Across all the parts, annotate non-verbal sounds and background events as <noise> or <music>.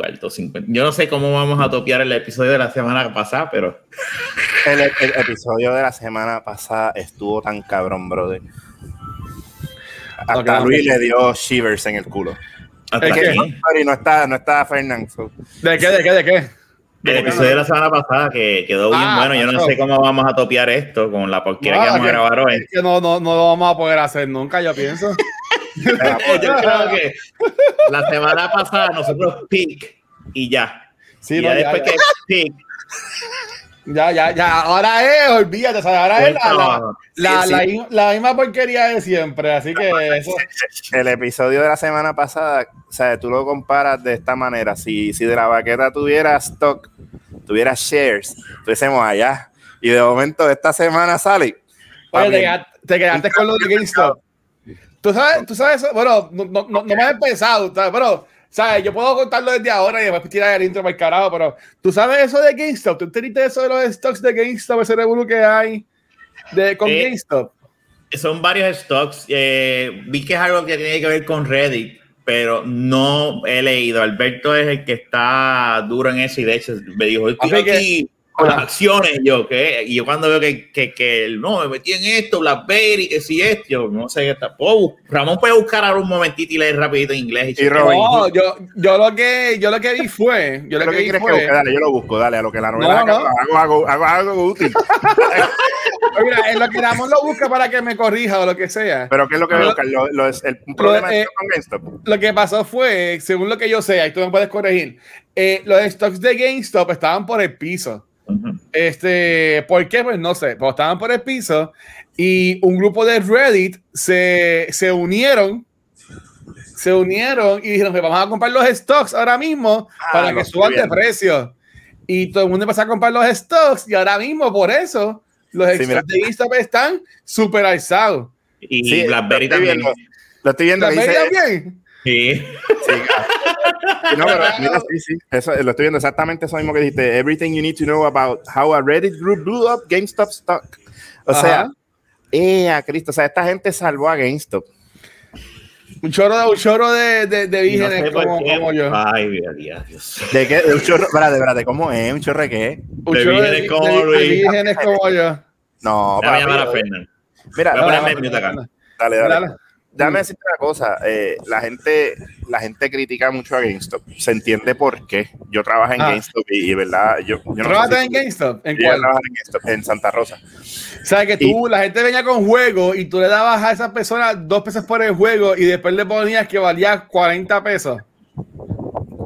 cuarto 50. Yo no sé cómo vamos a topiar el episodio de la semana pasada, pero. El, el episodio de la semana pasada estuvo tan cabrón, brother. Hasta Luis le dio shivers en el culo. ¿Hasta que, aquí? no está, no está Fernando. ¿De qué, de qué, de qué? El episodio de la semana pasada que quedó bien Ah, bueno. Yo no sé cómo vamos a topear esto con la porquería No, que vamos a grabar hoy. Es que no, no, no lo vamos a poder hacer nunca, yo pienso. Yo creo <laughs> que la semana pasada nosotros pick y ya. Sí, y no, ya ya, después ya. que pick, Ya, ya, ya. Ahora es, olvídate, ¿sabes? Ahora es la, la, la, Sí, la, sí. la misma porquería de siempre. Así que eso. <laughs> El episodio de la semana pasada, o sea, tú lo comparas de esta manera. Si, si de la baqueta tuviera stock, tuviera shares, estuviésemos allá. Y de momento esta semana sale. Oye, te quedaste con lo de GameStop. ¿Tú sabes, tú sabes? Bueno, no, no, no, no me has empezado, ¿sabes? Pero, ¿sabes? Yo puedo contarlo desde ahora y después tirar el intro para el carajo, pero ¿tú sabes eso de GameStop? ¿Tú entendiste eso de los stocks de GameStop, ese revuelo que hay de, con Eh, GameStop? son varios stocks. Eh, vi que es algo que tiene que ver con Reddit, pero no he leído. Alberto es el que está duro en eso y de hecho me dijo, estoy que- aquí con las acciones. Yo, ¿qué? Y yo cuando veo que, que, que no, me metí en esto, BlackBerry, que si esto, yo no sé qué está. Bus- Ramón puede buscar ahora un momentito y leer rapidito en inglés. Y Robin. No, yo, yo lo que yo lo que vi fue, yo ¿qué es lo lo que que vi que fue, busque? Dale, yo lo busco, dale, a lo que la novela No, no. Hago, hago, hago algo útil. <laughs> mira, en lo que Ramón lo busca para que me corrija o lo que sea. Pero ¿qué es lo que buscar? Lo, lo- es- el, un problema eh, con GameStop. Lo que pasó fue, según lo que yo sé, ahí tú me puedes corregir, eh, los stocks de GameStop estaban por el piso. Ujú. Este, ¿por qué? Pues no sé, pero estaban por el piso y un grupo de Reddit se, se unieron, se unieron y dijeron que vamos a comprar los stocks ahora mismo Ah, para lo que suban de precio. Y todo el mundo empezó a comprar los stocks y ahora mismo por eso los Sí, stocks de GameStop están super alzados. Y Sí, BlackBerry lo también. viendo. Lo estoy viendo. que ¿También? Sí. Sí. <laughs> no, pero mira, sí, sí. Eso, lo estoy viendo exactamente eso mismo que dijiste. Everything you need to know about how a Reddit group blew up GameStop stock. O sea, eh, a Cristo, o sea, esta gente salvó a GameStop. Un chorro, un chorro de, de, de No vírgenes sé como, qué. como yo. Ay, Dios, Dios. ¿De qué? De un chorro, espérate, espérate, ¿cómo es? ¿Un chorro de qué? Un de chorro de, vírgenes como de- de vírgenes como yo. No, Voy a llamar a Fernan. Mira, Voy a dale, ponerme en mute acá. dale, dale. Dale. Déjame decirte una cosa, eh, la gente la gente critica mucho a GameStop, se entiende por qué. Yo trabajo en Ah. GameStop y, y verdad, yo, yo no ¿Trabajas sé si- en GameStop? ¿En cuál? en GameStop, en Santa Rosa. O sea, que tú, la gente venía con juego y tú le dabas a esa persona dos pesos por el juego y después le ponías que valía 40 pesos.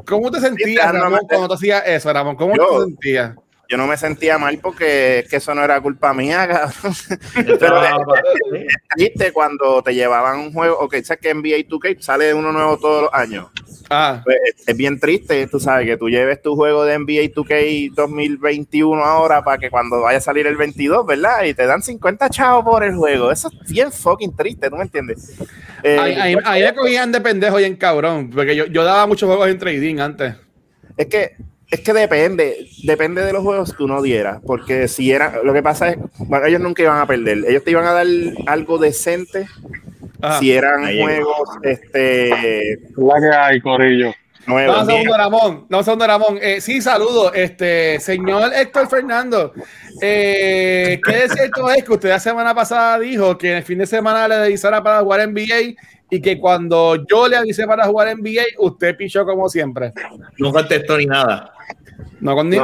¿Cómo te sentías, Ramón, cuando tú hacías eso, Ramón? ¿Cómo Yo- te sentías? Yo no me sentía mal porque es que eso no era culpa mía, cabrón. Trabajaba- sí. ¿Viste cuando te llevaban un juego? Ok, sabes que NBA 2K sale uno nuevo todos los años. Ah, Pues, es, es bien triste, tú sabes, que tú lleves tu juego de NBA 2K 2021 ahora para que cuando vaya a salir el 22, ¿verdad? Y te dan 50 chavos por el juego. Eso es bien fucking triste, ¿tú me entiendes? Eh, ahí, ahí- ahí me cogían de pendejo y en cabrón, porque yo, yo daba muchos juegos en trading antes. Es que, es que depende, depende de los juegos que uno diera, porque si era, lo que pasa es, bueno, ellos nunca iban a perder, ellos te iban a dar algo decente Ajá. si eran Ahí llegó. juegos, este, La que hay, Corillo. No, nuevos. un segundo, Ramón. No, un segundo, Ramón. Eh, sí, saludo. Este, señor Héctor Fernando. Eh, ¿Qué de cierto es que usted la semana pasada dijo que en el fin de semana le avisara para jugar NBA y que cuando yo le avisé para jugar NBA, usted pichó como siempre? No contestó ni nada. No, con- ni-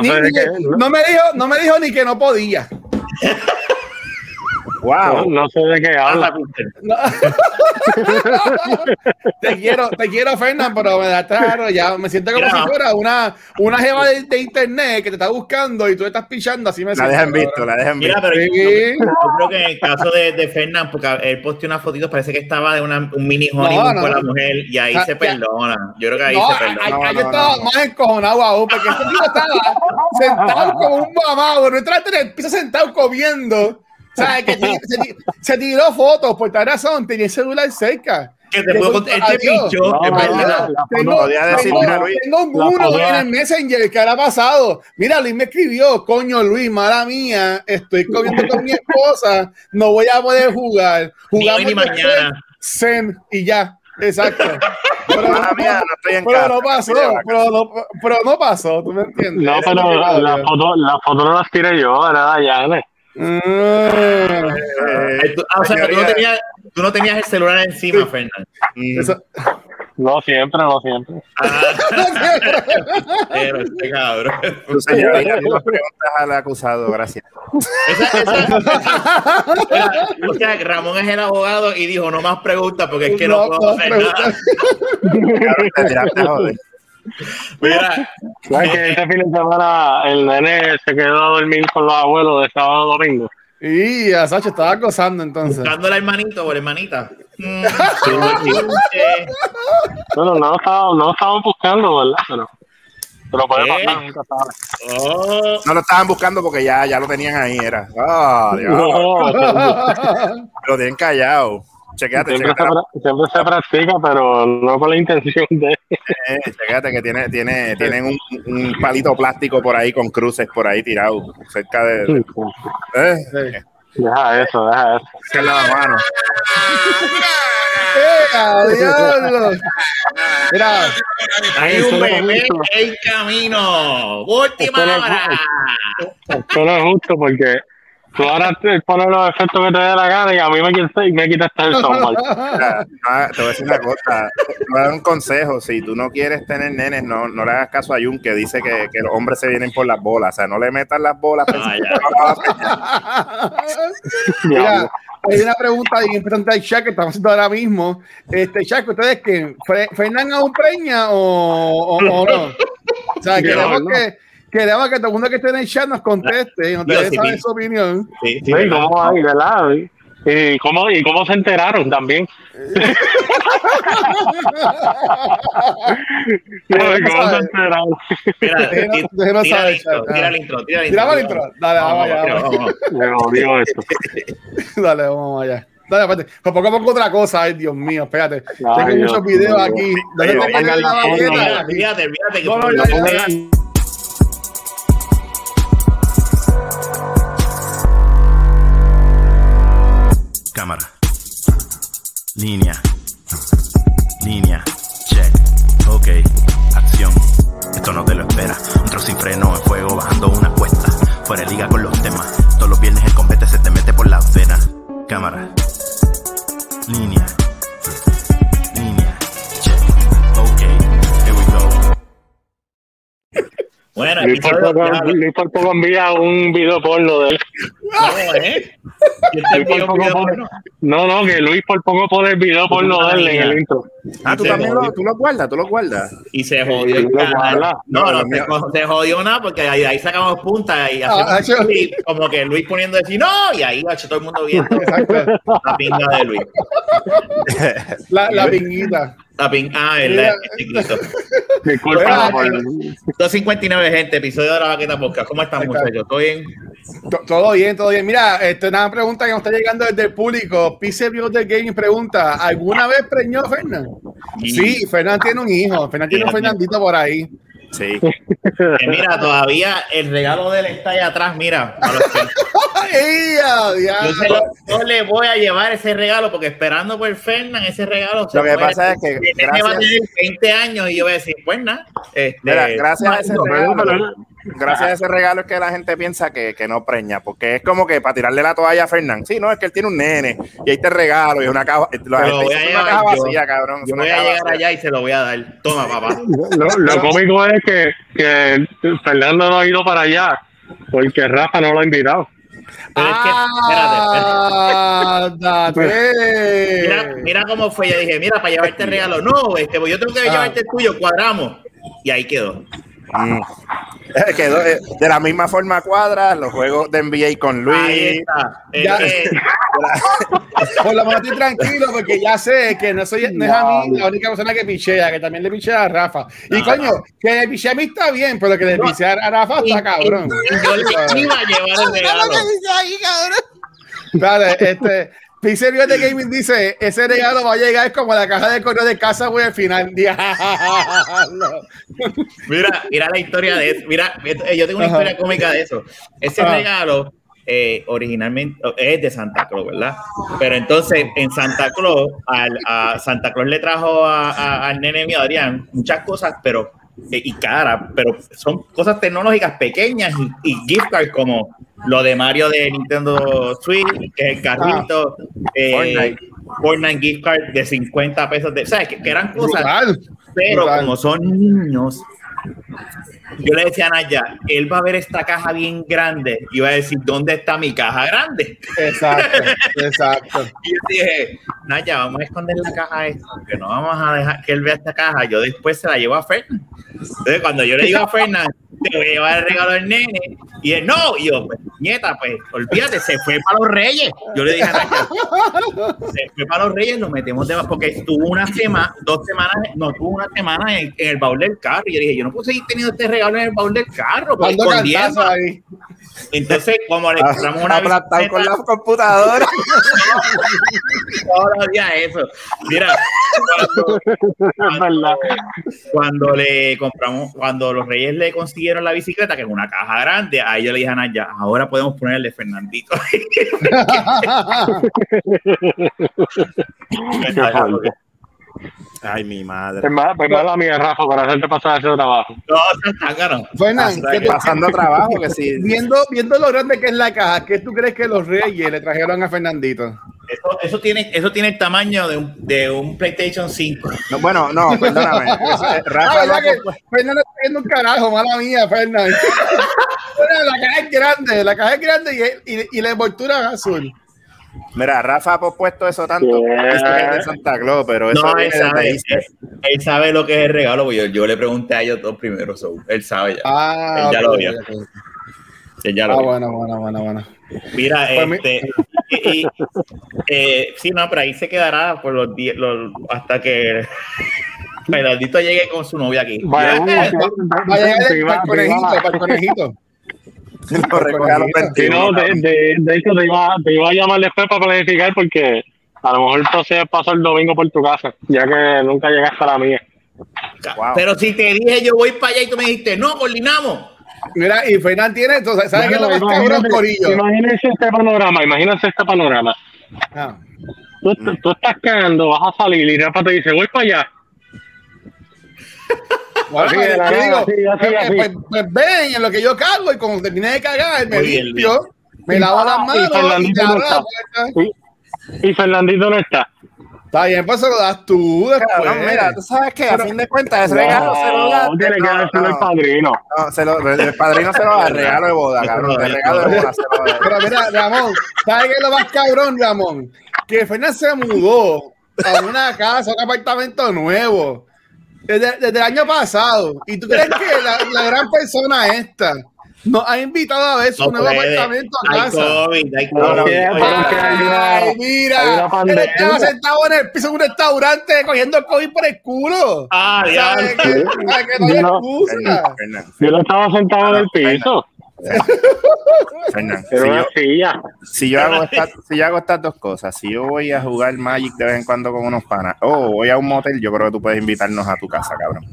no me dijo, no me dijo ni que no podía. <laughs> Wow. no sé de qué habla. No. <laughs> te quiero, te quiero, Fernán, pero me da raro. Ya me siento como Mira. si fuera una, una jeva de, de internet que te está buscando y tú estás pichando. Así me La dejan visto, la dejan Mira, visto. pero Sí. yo, yo creo que en el caso de, de Fernán, porque él posteó una fotito, parece que estaba de una, un mini honeymoon no. con la mujer y ahí Ah, se perdona. Yo creo que ahí No, se ahí, perdona. No, ahí no, yo estaba no. más encojonado aún, porque este tío estaba <laughs> sentado como un mamado, no entraste en el piso sentado comiendo. Sea, <laughs> que se, ti- se tiró fotos, por tal razón, tenía el celular cerca. Que te puedo contar, No, es no, verdad. Tengo, podía decir, tengo- mira, Luis, tengo un uno en el Messenger que ha pasado. Mira, Luis me escribió, coño Luis, mala mía, estoy comiendo con mi esposa, no voy a poder jugar. Ni hoy Jugamos ni mañana. Zen y ya. Exacto. <laughs> Pero, Mala mía, no estoy en pero casa, no pasó, pero no, pero no pasó, ¿tú me entiendes? No, pero la foto, la foto no las tiré yo, era Dayane. Mm. Eh, tú- ah, o sea, tú no, tenías, tú no tenías el celular encima, Fernando. mm, No siempre, no siempre. Ah, <laughs> pero este cabrón. Tu señoría, tú las preguntas al acusado, gracias. Esa- esa- Mira, o sea, Ramón es el abogado y dijo no más preguntas porque es que no, No, puedo hacer pregunta. nada. Cabrón, te tiraste joder. Mira, ¿Sabes que este fin de semana el nene se quedó a dormir con los abuelos de sábado a domingo? Y a Sacho estaba gozando entonces. buscando al hermanito o la hermanita. Mm, eh, Bueno, no lo estábamos, no lo estábamos buscando, ¿verdad? Pero, pero puede pasar, nunca sabe. oh, No lo estaban buscando porque ya, ya lo tenían ahí, era. Ah, Dios, lo tienen callado. Chequéate, siempre, se, siempre se practica, pero no con la intención de... eh, chequéate que tiene, tiene, tienen un, un palito plástico por ahí con cruces por ahí tirado cerca de. de- eh, Sí. Deja eso, deja eso. es la mano. ¡Eh, diablo! Mira, hay un bebé en camino. Última hora. Esto no es justo porque tú ahora te pones los efectos que te dé la gana y a mí me quitas, me quitas <laughs> el software. Mira, te voy a decir una cosa, te voy a dar un consejo, si tú no quieres tener nenes, no, no le hagas caso a Jun que dice que, que los hombres se vienen por las bolas, o sea, no le metas las bolas. Ah, no <laughs> mira, hay una pregunta bien importante al chat que estamos haciendo ahora mismo. Este chat, ¿ustedes que ¿Fernán aún preña o, o, o no? O sea, queremos no. que, queremos que todo el mundo que esté en el chat nos conteste y nos deje sí, saber sí. su opinión. Sí, sí, Sí, ¿verdad? ¿cómo hay, verdad? ¿Y cómo, ¿Y cómo se enteraron también? <laughs> ¿Cómo se enteraron? Mira, tira- tira el intro, tira el intro, tira el intro. Dale, vamos allá. Me odio esto. <laughs> Dale, vamos allá. Dale, espérate. Pues poco a poco otra cosa. Ay, Dios mío, espérate. Ay, Tengo muchos videos aquí. Fíjate, fíjate No, no, Cámara. Línea. Línea. Check. Ok. Acción. Esto no te lo espera. Un trozo sin freno en fuego bajando una cuesta. Fuera liga con los temas. Todos los viernes el combate se te mete por las venas. Cámara. Bueno, Luis por episodio- poco, ya, Luis por poco envía un video porno de él. no, ¿eh? No, no, que Luis por poco pone el video porno de él en el intro. Ah, tú también lo, tú lo guardas, tú lo guardas. Y se jodió guarda. No, No, no, se, jodió nada porque ahí, ahí sacamos puntas y Ah, hacemos yo- un clip, como que Luis poniendo decir no, y ahí todo el mundo viendo <laughs> la pinga de Luis. La, la <laughs> pinguita. La pin ah, ¿verdad? chiquito. <laughs> Disculpa por Bueno, 259 gente, episodio de la vaqueta podcast. ¿Cómo están, muchachos? ¿Todo bien? To- Todo bien, todo bien. Mira, este, una pregunta que nos está llegando desde el público. Pise del Gaming pregunta: ¿Alguna vez preñó Fernán? Sí, Fernán tiene un hijo. Fernán tiene un. Fernandito por ahí. Sí. Que mira, todavía el regalo de él está allá atrás, mira. a los que- <laughs> ¡Ay, a Yo, se diablo! lo- yo le voy a llevar ese regalo porque esperando por Fernan ese regalo. Lo que pasa es que nene va a gracias- tener 20 años y yo voy a decir, pues nada. Este, gracias a ese regalo, gracias a ese regalo es que la gente piensa que, que no preña, porque es como que para tirarle la toalla a Fernán. Sí, no, es que él tiene un nene y ahí te regalo y es una caja, la gente voy dice, a "Es una llevar caja yo. vacía, cabrón. es Yo voy a llegar vacía". allá y se lo voy a dar. Toma, papá. <laughs> Lo, lo cómico es que, que Fernando no ha ido para allá porque Rafa no lo ha invitado. Pero es que, espérate, ¡Ah, date! Mira, mira cómo fue. Yo dije, mira, para llevarte el regalo. No, este, pues yo tengo que Ah. llevarte el tuyo, cuadramos. Y ahí quedó. Mm. Quedó, eh, de la misma forma cuadra los juegos de NBA con Ahí Luis. está. Ya. que- <laughs> Por lo menos estoy tranquilo porque ya sé que no soy no es a mí la única persona que pichea, que también le pichea a Rafa. Y No, coño, que le pichea a mí está bien, pero que le pichea a Rafa y- está cabrón. y yo le iba a llevar el <laughs> regalo. Dale, este. Pixel de Gaming dice: Ese regalo va a llegar como la caja de correo de casa, güey, al final. <laughs> Mira, mira la historia de eso. Mira, eh, yo tengo una Ajá. historia cómica de eso. Ese Ajá. regalo eh, originalmente es de Santa Claus, ¿verdad? Pero entonces en Santa Claus, al, a Santa Claus le trajo a- a- al nene mío, Adrián, muchas cosas, pero eh, y cara, pero son cosas tecnológicas pequeñas y, y gift cards como lo de Mario de Nintendo Switch, que es el carrito, eh, Fortnite. Fortnite gift card de 50 pesos, de, ¿sabes? Que, que eran cosas Brutal. pero Brutal. como son niños, yo le decía a Naya, él va a ver esta caja bien grande y va a decir, ¿dónde está mi caja grande? Exacto, <laughs> exacto. Y yo dije, Naya, vamos a esconder la caja esta, porque no vamos a dejar que él vea esta caja. Yo después se la llevo a Fernán. Entonces, cuando yo le digo a Fernán, te voy a llevar el regalo del nene, y él, no, y yo, pues, nieta, pues, olvídate, se fue para los reyes. Yo le dije a Naya, se fue para los reyes, lo metemos de porque estuvo una semana, dos semanas, no, tuvo una semana en, en el baúl del carro. Y yo dije, yo no puedo seguir teniendo este regalo en el baúl del carro, pues, ahí. Entonces, como le compramos una Aplastado con bicicleta, la computadora. <laughs> todos los días eso. Mira, <laughs> cuando le compramos, cuando los reyes le consiguieron la bicicleta, que es una caja grande, ahí yo le dije a Naya, ahora podemos ponerle Fernandito. <laughs> Ay, mi madre. Es más, pues mala mía, Rafa, para hacerte pasar ese trabajo. No, seas tángano. Fernan, ¿qué tú- Pasando trabajo, que sí. <laughs> viendo, viendo lo grande que es la caja, ¿qué tú crees que los reyes le trajeron a Fernandito? Eso, eso tiene, eso tiene el tamaño de un, de un PlayStation 5. No, bueno, no, perdóname. <laughs> Eso, eh, Ah, Rafa, ¿verdad no, que Fernan está haciendo un carajo, mala mía, Fernan. <laughs> Fernan, la caja es grande, la caja es grande y, y, y la envoltura es azul. Mira, Rafa ha pospuesto eso tanto. Yeah. Que es de Santa Claus, pero eso No, él sabe, él, él sabe lo que es el regalo, porque yo, yo le pregunté a ellos dos primero, so, él sabe ya. Ah, Él ya lo vio. Ya lo Ah, vio. bueno, bueno, bueno, bueno. Mira, Pues mi- este, y, y- eh, sí, no, pero ahí se quedará por los días, los- hasta que <laughs> Fernandito llegue con su novia aquí. Vaya, para el conejito, para el conejito. <laughs> Sí, no, de, de, de hecho te iba, te iba a llamar después para planificar porque a lo mejor entonces paso el domingo por tu casa, ya que nunca llegaste a la mía. Wow. Pero si te dije yo voy para allá y tú me dijiste, no, coordinamos. Mira, y Fernan tiene, entonces, ¿sabes qué es lo más cabrón, Corillo? Imagínense este panorama, imagínense este panorama. Ah. Tú, tú estás cagando, vas a salir y Rafa te dice, voy para allá. <laughs> Bueno, Así de la yo nada, digo, así, así, así. Pues, pues ven en lo que yo cago y cuando termine de cagar, me Muy bien, limpio, me lavo las manos Fernandito no está. Y, y Fernandito no está. Está bien, pues se lo das tú después. Cabrón, mira, tú sabes que a Pero- fin de cuentas ese regalo se lo da. No, tiene que no, decirle no, el padrino. no, se lo- el padrino se lo da, el regalo de boda, cabrón. El regalo de boda se lo da. Pero mira, Ramón, ¿sabes qué es lo más cabrón, Ramón? Que Fernan se mudó a una casa, un apartamento nuevo, desde, desde el año pasado. ¿Y tú crees que la, la gran persona esta nos ha invitado a ver su No nuevo puede. apartamento a Hay casa? COVID, hay COVID. hay una- Ay, mira, él estaba sentado en el piso de un restaurante cogiendo el COVID por el culo. Ah, ¿Sabes ya. que, ¿sabes que no hay excusa? Yo no estaba sentado en el piso, Fernan, <laughs> pero si yo- silla. si yo hago <laughs> estas, si yo hago estas dos cosas, si yo voy a jugar Magic de vez en cuando con unos panas, o voy a un motel, yo creo que tú puedes invitarnos a tu casa, cabrón.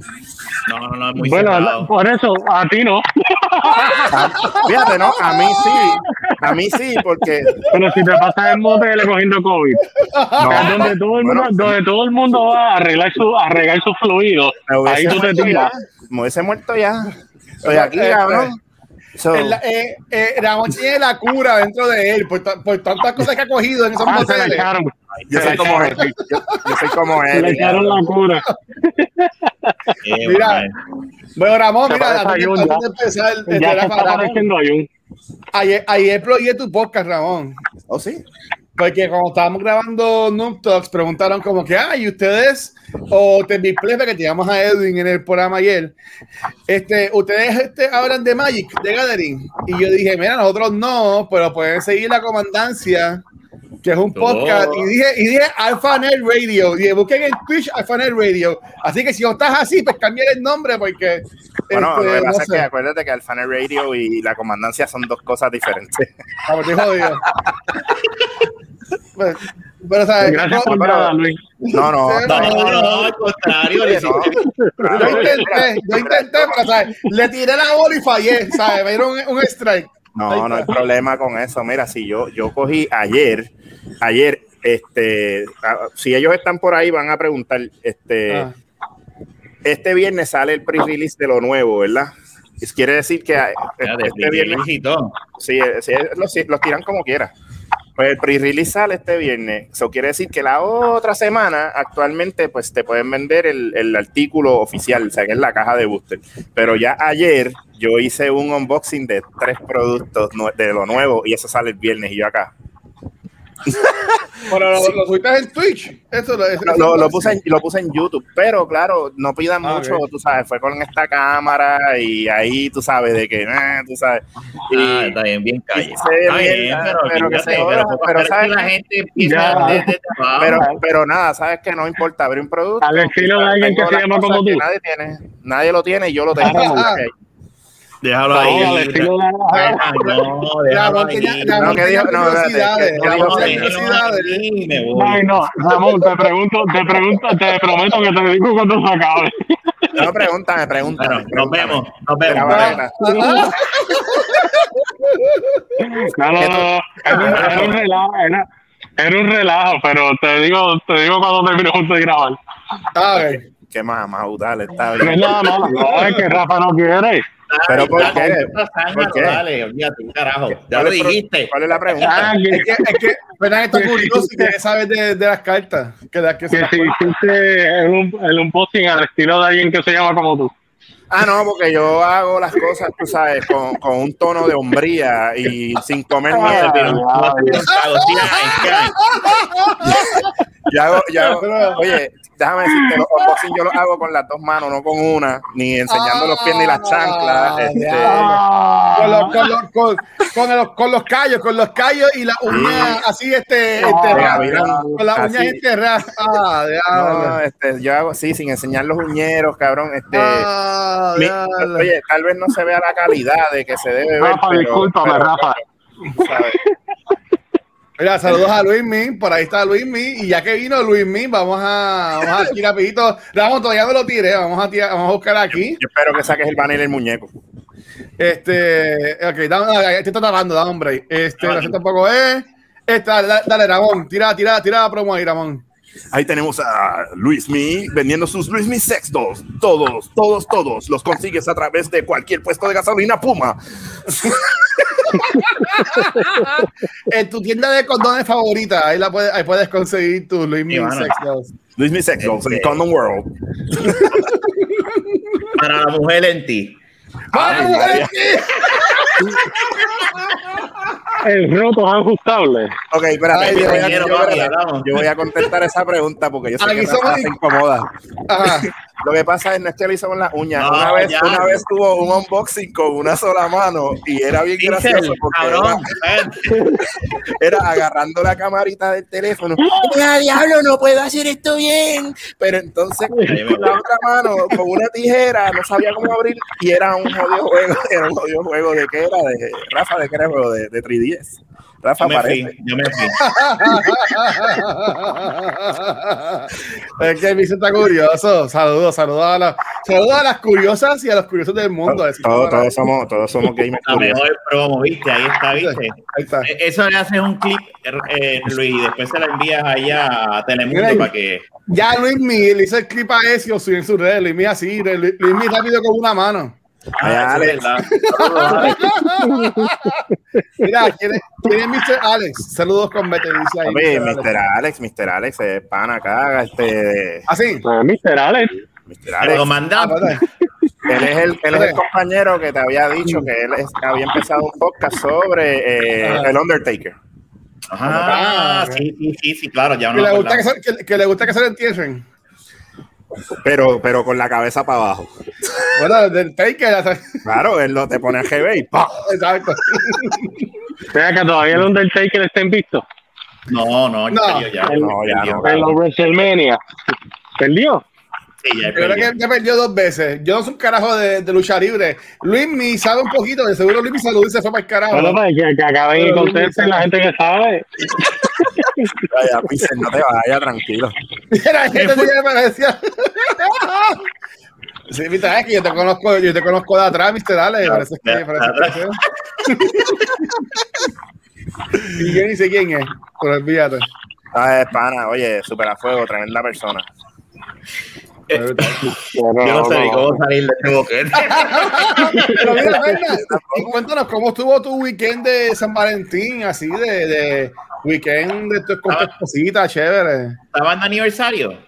No, no, no, es muy Bueno, cerrado. por eso, a ti no. Ah, Fíjate, ¿no? A mí sí, a mí sí, porque Pero si te pasas en motel cogiendo COVID, no, es donde todo el mundo, bueno, donde todo el mundo va a arreglar su, a regar sus fluidos, ahí tú te tiras. ya, me hubiese muerto ya. Estoy aquí, Eh, cabrón. So, El- eh, eh, Ramón tiene la cura dentro de él por, ta- por tantas cosas que ha cogido en esos Ah, moteles. yo soy como él. Yo, yo soy como Se le él. echaron la cura. Eh, Mira, bueno. Ramón, mira, antes de, ya. empezar, este, Ya Rafa, está Ramón, ayer, ayer plogué tu podcast, Ramón. ¿Oh, sí? Porque cuando estábamos grabando Noob Talks, preguntaron como que, ay, ustedes, o te Plebe, que teníamos a Edwin en el programa ayer, este, ustedes este, hablan de Magic, de Gathering. Y yo dije, mira, nosotros no, pero pueden seguir la comandancia, que es un podcast. Y dije, y dije AlphaNet Radio. Y dije, busquen en Twitch AlphaNet Radio. Así que si no estás así, pues cambia el nombre, porque. Bueno, este, lo que no pasa es sé. que acuérdate que Alphanet Radio y la comandancia son dos cosas diferentes. Vamos, estoy jodido. <laughs> Pues, pero, ¿sabes? Gracias por nada, Luis. No, no, No, no. no, no, al contrario. Oye, le no. Yo intenté, yo intenté, pero ¿sabes? le tiré la bola y fallé, ¿sabes? Me dieron un, un strike. No, no hay problema con eso. Mira, si yo, yo cogí ayer, ayer, este, si ellos están por ahí, van a preguntar, este, Ah. este viernes sale el pre-release de lo nuevo, ¿verdad? Quiere decir que este viernes, sí, sí, los, los tiran como quiera. Pues el pre-release sale este viernes. Eso quiere decir que la otra semana, actualmente, pues te pueden vender el, el artículo oficial, o sea, que es la caja de booster. Pero ya ayer yo hice un unboxing de tres productos de lo nuevo y eso sale el viernes y yo acá. Pero lo, lo subiste en Twitch. Eso, lo, eso- Lo, lo- puse en, lo puse en YouTube, pero claro, no pidan Ah, mucho, ok. tú sabes, fue con esta cámara y ahí tú sabes de que, eh, tú sabes. Y, Ah, está bien, bien calle. y se ve Está bien, bien, pero, ¿sabes la gente empieza desde abajo. pero, pero nada, sabes que no importa abrir un producto. Al estilo de alguien que se llama como que tú. Nadie tiene, nadie lo tiene y yo lo tengo. Ah. Ok. Déjalo No, ahí. no, No, Ramón te pregunto, te pregunto, te prometo que te digo cuando se acabe. No, pregúntame, pregúntame. Nos vemos, nos vemos. Mira, Varela. No, no, no, era un, relajo, era, era un relajo, pero te digo, te digo cuando termine junto de grabar. Ah, ok. Qué más, más dale, está No es bien. nada malo, no es que Rafa no quiere. Pero ¿por qué? ¿Por qué? Dale, olvídate, carajo. Ya ¿Cuál lo dijiste. ¿Cuál es la pregunta? Ah, que, Es que, es que Fernan está curioso y quiere saber de, de las cartas. Que, las que se que si hiciste el, un- el unboxing al estilo de alguien que se llama como tú. Ah, no, porque yo hago las cosas, tú sabes, con, con un tono de hombría y sin comer Ah, mierda. Yo hago, yo hago- Pero- oye, déjame decirte, los unboxing yo los hago con las dos manos, no con una, ni enseñando los pies ni las chanclas. Ah, este, ya. con los, con, los, con, con los, con los callos, con los callos y las uñas así este, Ah, enterradas. mira, con las uñas enterradas. Ah, no, diablo. este, yo hago así, sin enseñar los uñeros, cabrón. Este, Ah, mi- oye, tal vez no se vea la calidad de que se debe ver. Rafa, pero- discúlpame, pero, Rafa. ¿sabes? Mira, saludos a Luis Min, por ahí está Luis Min, y ya que vino Luis Min, vamos a, vamos a aquí rapidito, Ramón, todavía no lo tiré, vamos a, vamos a buscar aquí, Yo espero que saques el banner del muñeco. este, ok, dame, te está tapando, un break, este, no sé tampoco es, esta, dale, dale, Ramón, tira, tira, tira la promo ahí, Ramón. Ahí tenemos a Luis Mi vendiendo sus Luis Mi Sex Dolls. Todos, todos, todos los consigues a través de cualquier puesto de gasolina Puma. <laughs> En tu tienda de condones favorita, ahí, la puedes, ahí puedes conseguir tu Luis Min Sí, mano. Sex Dolls. Luis Mi Sex Dolls en Este- Condom World. Para la mujer en ti. ¡Vamos, María. Alexis! <laughs> El roto es ajustable. Ok, espérate. Ay, yo, voy a, yo- espérate. hablamos. Yo voy a contestar esa pregunta porque yo sé <laughs> Aquí que somos- incomoda. Ajá. <laughs> Lo que pasa es no es que con las uñas. No, una vez, ya. una vez tuvo un unboxing con una sola mano y era bien gracioso porque cabrón. era, era agarrando la camarita del teléfono. ¡Ah, diablo! No puedo hacer esto bien. Pero entonces con la otra mano, con una tijera, no sabía cómo abrir y era un jodido juego. <laughs> Era un jodido juego de qué era, de Rafa, de qué era el juego de, de 3DS. Rafa Yo me parece. fui, yo me fui. es que Vice está curioso. Saludos, saludos a, la- saludos a las curiosas y a los curiosos del mundo. Todos, como- todos somos, todos somos gamers. La mejor promo, viste, ahí está, viste. Ahí está. E- Eso le haces un clip, eh, Luis, y después se la envías allá a Telemundo Mira para que. Ya Luis Miguel le hizo el clip a ese o subió en sus redes. Luis Miguel así, Luis Luis Miguel rápido con una mano. Ay, Ah, Alex. Saludos. <laughs> Mira, ¿quién es, quién es Mr. Alex? Saludos con Bete, dice ahí. Papi, Mr. Alex. Mr. Alex, Mr. Alex es pana acá, este, Así. Pues, Mr. Alex. Mr. Alex. Ah. Él es el, él es el compañero que te había dicho que él es- había empezado un podcast sobre eh, Ajá. el Undertaker. Ah, Ah, sí, sí, sí, sí, claro, ya que, no le gusta que, que, que le gusta que se lo entierren. Pero, pero con la cabeza para abajo. Bueno, del Taker. Claro, él lo te pone a GB y ¡pah! Exacto. Vea que todavía el Undertaker está en visto. No, no, No. ya. El- No, ya no. En los WrestleMania. ¿Perdió? Sí, ya creo que ya perdió dos veces. Yo no soy un carajo de, de lucha libre. Luis mi sabe un poquito, de seguro Luis mi saludó y se fue para el carajo. Bueno, pues que, que acaben y contesten la gente que sabe. Vaya, Pixel, no te vayas, tranquilo. Mira, gente que me decía. <laughs> Sí, viste, es que yo te conozco, yo te conozco de atrás, viste, dale, eso es que, que- <laughs> Y yo ni sé quién es, pero olvídate. Ah, es pana, oye, super a fuego, tremenda persona. Pero <laughs> Yo no sé ni cómo salir de este boquete. <laughs> mira, Fernan, y cuéntanos cómo estuvo tu weekend de San Valentín, así de, de weekend de tu, con tu esposita, chévere. ¿Estaban de aniversario?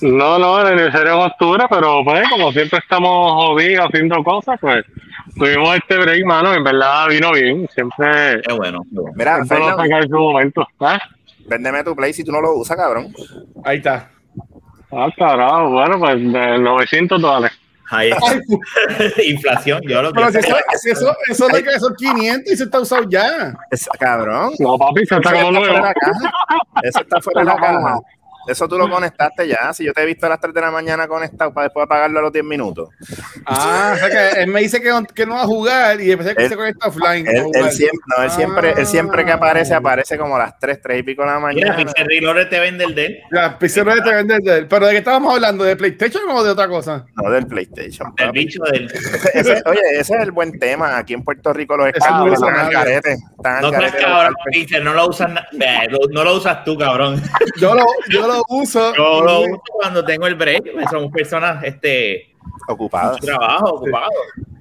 No, no, el aniversario es en octubre, pero pues como siempre estamos jodidos haciendo cosas, pues tuvimos este break, mano, en verdad vino bien, siempre Qué bueno. Mira, siempre lo su momento. ¿Ah? véndeme tu play si tú no lo usas, cabrón. Ahí está. Ah, carajo, bueno, pues de 900 dólares. Ahí está. <laughs> Inflación, yo lo que Pero si eso, si eso, eso es lo que son 500 y se está usado ya. Es, cabrón. No, papi, se está Eso como está fuera de nuevo. la caja. Eso está fuera de la caja. Eso tú lo conectaste ya. Si yo te he visto a las 3 de la mañana conectado para después apagarlo a los 10 minutos. Ah, o sea que él me dice que, no- que no va a jugar y después que Él- se conecta offline. Él, él siempre, no, él siempre, él siempre que aparece, Ah. aparece como a las 3, 3 y pico de la Mira, mañana. Pixel Reloader te vende el de él. Ya, Pixel te vende el de él. Pero ¿de qué estábamos hablando? ¿De PlayStation o de otra cosa? No del PlayStation. El papi. bicho del. <laughs> Ese- oye, ese es el buen tema. Aquí en Puerto Rico los Ese esclavos es muy están al carete. Están al No seas cabrón, Pixel, no lo usas, no lo usas tú, cabrón. Yo lo, yo lo uso. Yo lo uso cuando tengo el break. pues Somos personas, este, Ocupados. mucho trabajo, ocupados.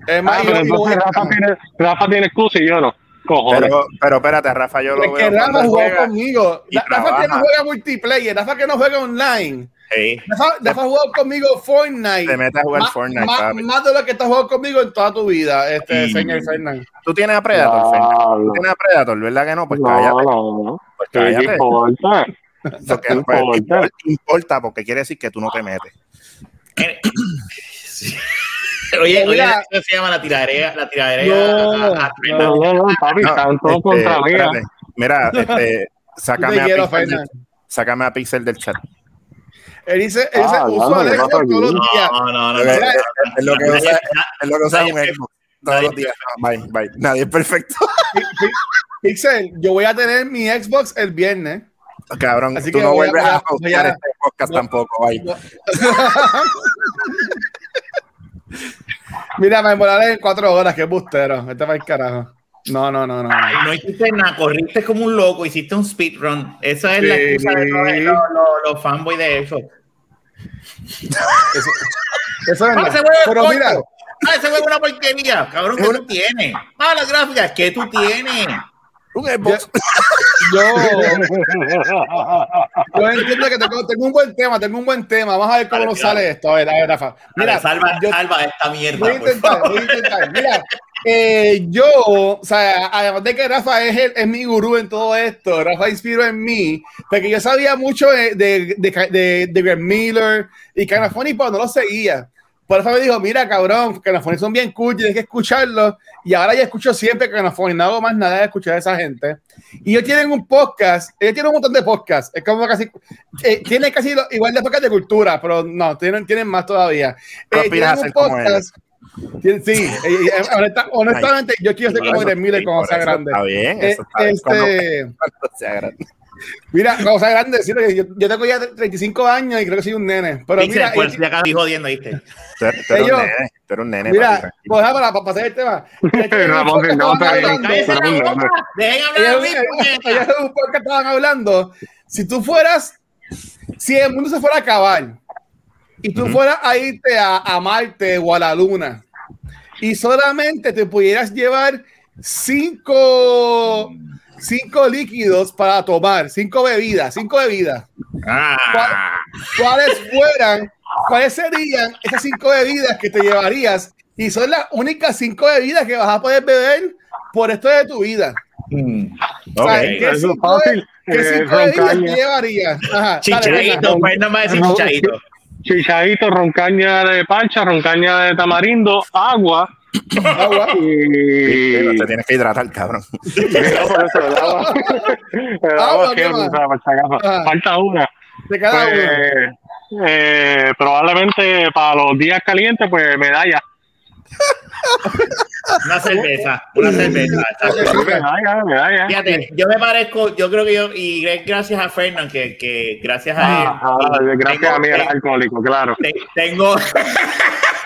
Es más, Ah, pero entonces Rafa tiene, Rafa tiene excusa y yo no. Cojones. Pero, pero espérate, Rafa, yo lo es veo. que cuando Rafa jugó juega. conmigo. Rafa que no juega multiplayer, Rafa que no juega online. Sí. Rafa, Rafa jugó conmigo Fortnite. Te metes a jugar Más- Fortnite, papi. más de lo que estás jugando conmigo en toda tu vida, este Y- señor Fernández. Tú tienes a Predator, No, Fernando. Tú no. tienes a Predator, ¿verdad que no? Pues no, cállate. no, no. Pues ¿Qué cállate. Importa? Porque, no pues, importa. importa, importa porque quiere decir que tú no te metes. Sí. Oye, oye. ¿cómo se llama la tiradera? La tiradera No, No, no, no, papi, No, están todos este, contra mí. espérate. Mira, <laughs> este, sácame, a quiero, Pixel del, sácame a Pixel del chat. Él dice, él dice Ah, uso todos los días. No, no, no. Es, lo que no, usa, no, es lo que usa un nadie- Xbox todos los días. No, Bye, bye. Nadie es perfecto. Pixel, yo voy a tener mi Xbox el viernes. Cabrón, Así tú que no vuelves a- a a- este podcast tampoco. Bye. <laughs> Mira, me Morales en cuatro horas, qué bustero. Este va el carajo. No, no, no, no. no. No hiciste nada, corriste como un loco, hiciste un speedrun. Esa es la Sí. excusa de los, los- los fanboys de eso. Eso es Ah, ese juego es Pero corto. mira, Ah, ese juego es una porquería. Cabrón, ¿qué tú tienes? Ah, las gráficas, ¿qué tú tienes? Un Xbox. yo, <laughs> yo entiendo que tengo, tengo un buen tema, tengo un buen tema. Vamos a ver cómo nos sale esto. A ver, a ver, Rafa. Mira, salva, yo- salva esta mierda. Voy a por intentar, favor. voy a intentar. Mira, eh, yo, o sea, además de que Rafa es, el- es mi gurú en todo esto, Rafa inspiró en mí, porque yo sabía mucho de, de, de, de, de Greg Miller y Canafoni, pero no lo seguía. Por eso me dijo, mira, cabrón, Canafoni son bien cool, tienes que escucharlos. Y ahora ya escucho siempre Canafoni, no hago más nada de escuchar a esa gente. Y ellos tienen un podcast, ellos tienen un montón de podcasts, es como casi, eh, tienen casi lo- igual de podcast de cultura, pero no, tienen, tienen más todavía. Eh, tienen ellos. Tien- Sí, eh, eh, honesta- honestamente, yo quiero ser como Greg Miller cuando sea grande. Está bien, Eh, eso está bien. Cuando- este, cuando sea grande. Mira, sea grande, sí, porque yo, yo tengo ya 35 años y creo que soy un nene. Pero Pixel, mira, acaso estoy jodiendo, ¿viste? Tú eres un nene. Tú eres un nene. papi, mira, pues para, para, para pasar el tema. <laughs> Ramón, Ellos no. ¡Dejen hablar ellos- estaban hablando. Si tú fueras, si el mundo se fuera a acabar y tú fueras a irte a, a Marte o a la Luna y solamente te pudieras llevar cinco, cinco líquidos para tomar, cinco bebidas, cinco bebidas. Ah, ¿Cuáles fueran, cuáles serían esas cinco bebidas que te llevarías? Y son las únicas cinco bebidas que vas a poder beber por esto de tu vida. mm. O sea, Ok. ¿qué Eso cinco, fácil. qué Eh, bebidas te llevarías? Ajá. Chichadito, pues no me va a decir No. chichadito. Chichadito, roncaña de pancha, roncaña de tamarindo, agua Agua. y... Te tienes que hidratar, cabrón. <laughs> No, por eso, el agua. <laughs> El. Ajá. Falta una. De cada uno. Eh, probablemente para los días calientes, pues medalla. <laughs> Una cerveza, una cerveza. Medalla, medalla. Fíjate, yo me parezco, yo creo que yo, y gracias a Fernand, que, que gracias a él. Ah, ah, gracias a mí eres alcohólico, claro. te- tengo,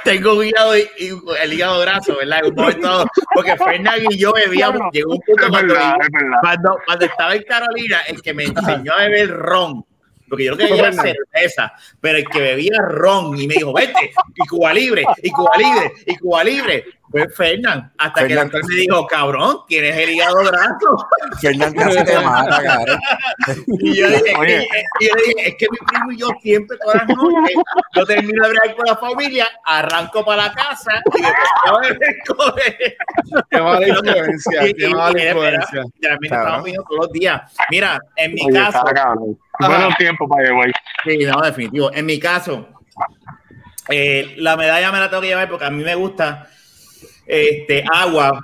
tengo un hígado, y, y el hígado graso, ¿verdad? Un momento <laughs> porque Fernand y yo bebíamos, llegó un punto Es cuando, verdad, es verdad. cuando, cuando estaba en Carolina, el que me enseñó a beber ron, porque yo lo que bebía era cerveza, pero el que bebía ron y me dijo, vete, y Cuba Libre, y Cuba Libre, y Cuba Libre, fue Fernand, hasta que el Fernan. doctor me dijo, cabrón, tienes el hígado graso. Fernan casi te mata, cabrón. Y yo dije, Oye. y- y yo dije, es que mi primo y yo siempre todas las noches, yo termino de bregar con la familia, arranco para la casa y después él. Qué mala influencia, qué mala influencia. Cabrón. estamos viendo todos los días. Mira, en mi Oye, caso. Buenos tiempos para güey. sí, no, definitivo. En mi caso, eh, la medalla me la tengo que llevar porque a mí me gusta este, agua,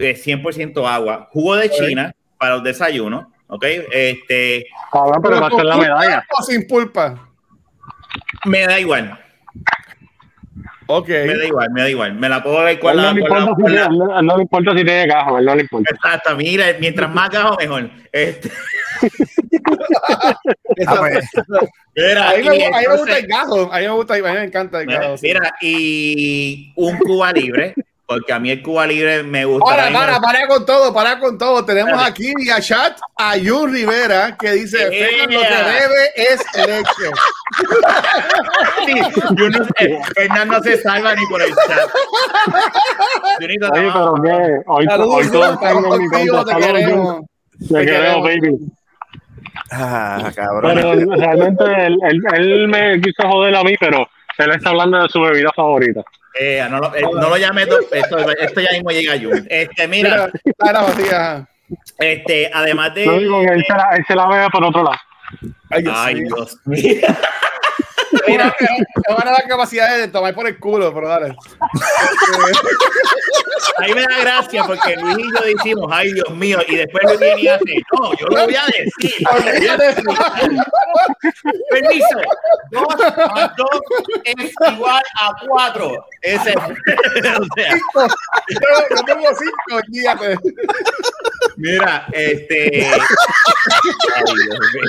eh, 100% agua, jugo de China para los desayunos, ¿ok? Este, Cabrón, pero va a ser la ¿Con pulpa medalla. o sin pulpa? me da igual, Ok. me da igual, me da igual. Me la puedo ver con la... no, le con la- importa si tiene- a él no le importa si tiene gajo, no le importa. Exacto, mira, mientras más gajo, mejor. Este, <laughs> Ah, pues, mira, A mí me, y a mí me entonces- gusta el gajo. A mí me gusta, a mí me encanta el Mira, gajo. sí. mira, y un Cuba libre, porque a mí el Cuba libre me gusta. A me- para, para con todo, para con todo. Tenemos aquí vía chat a Jun Rivera que dice. "Fernan, lo que debe es leche. <laughs> Sí, yo no sé, Fernando no se salva ni por el chat. Oye, pero que hoy, Saludos, hoy todos estamos en mi contra. te queremos. Te queremos, baby. ah, cabrón. Pero realmente él, él, él me quiso joder a mí, pero él está hablando de su bebida favorita. Eh, no, lo, eh, no lo llame, esto, esto ya mismo llega a Jun. Este, mira, Mira, este, además de. Lo digo que él se la, él se la vea por otro lado. Ay, Dios Ay. Dios mío. Mira, <laughs> no van a dar capacidad de tomar por el culo, pero dale. A mí me da gracia porque Luis y yo decimos, ay Dios mío, y después Luis viene y hace, no, yo lo voy a decir. Permiso, dos más dos es igual a cuatro. Ese, <laughs> o sea, Yo, yo tengo cinco, guíate. Mira, este. <laughs> Ay, Dios mío.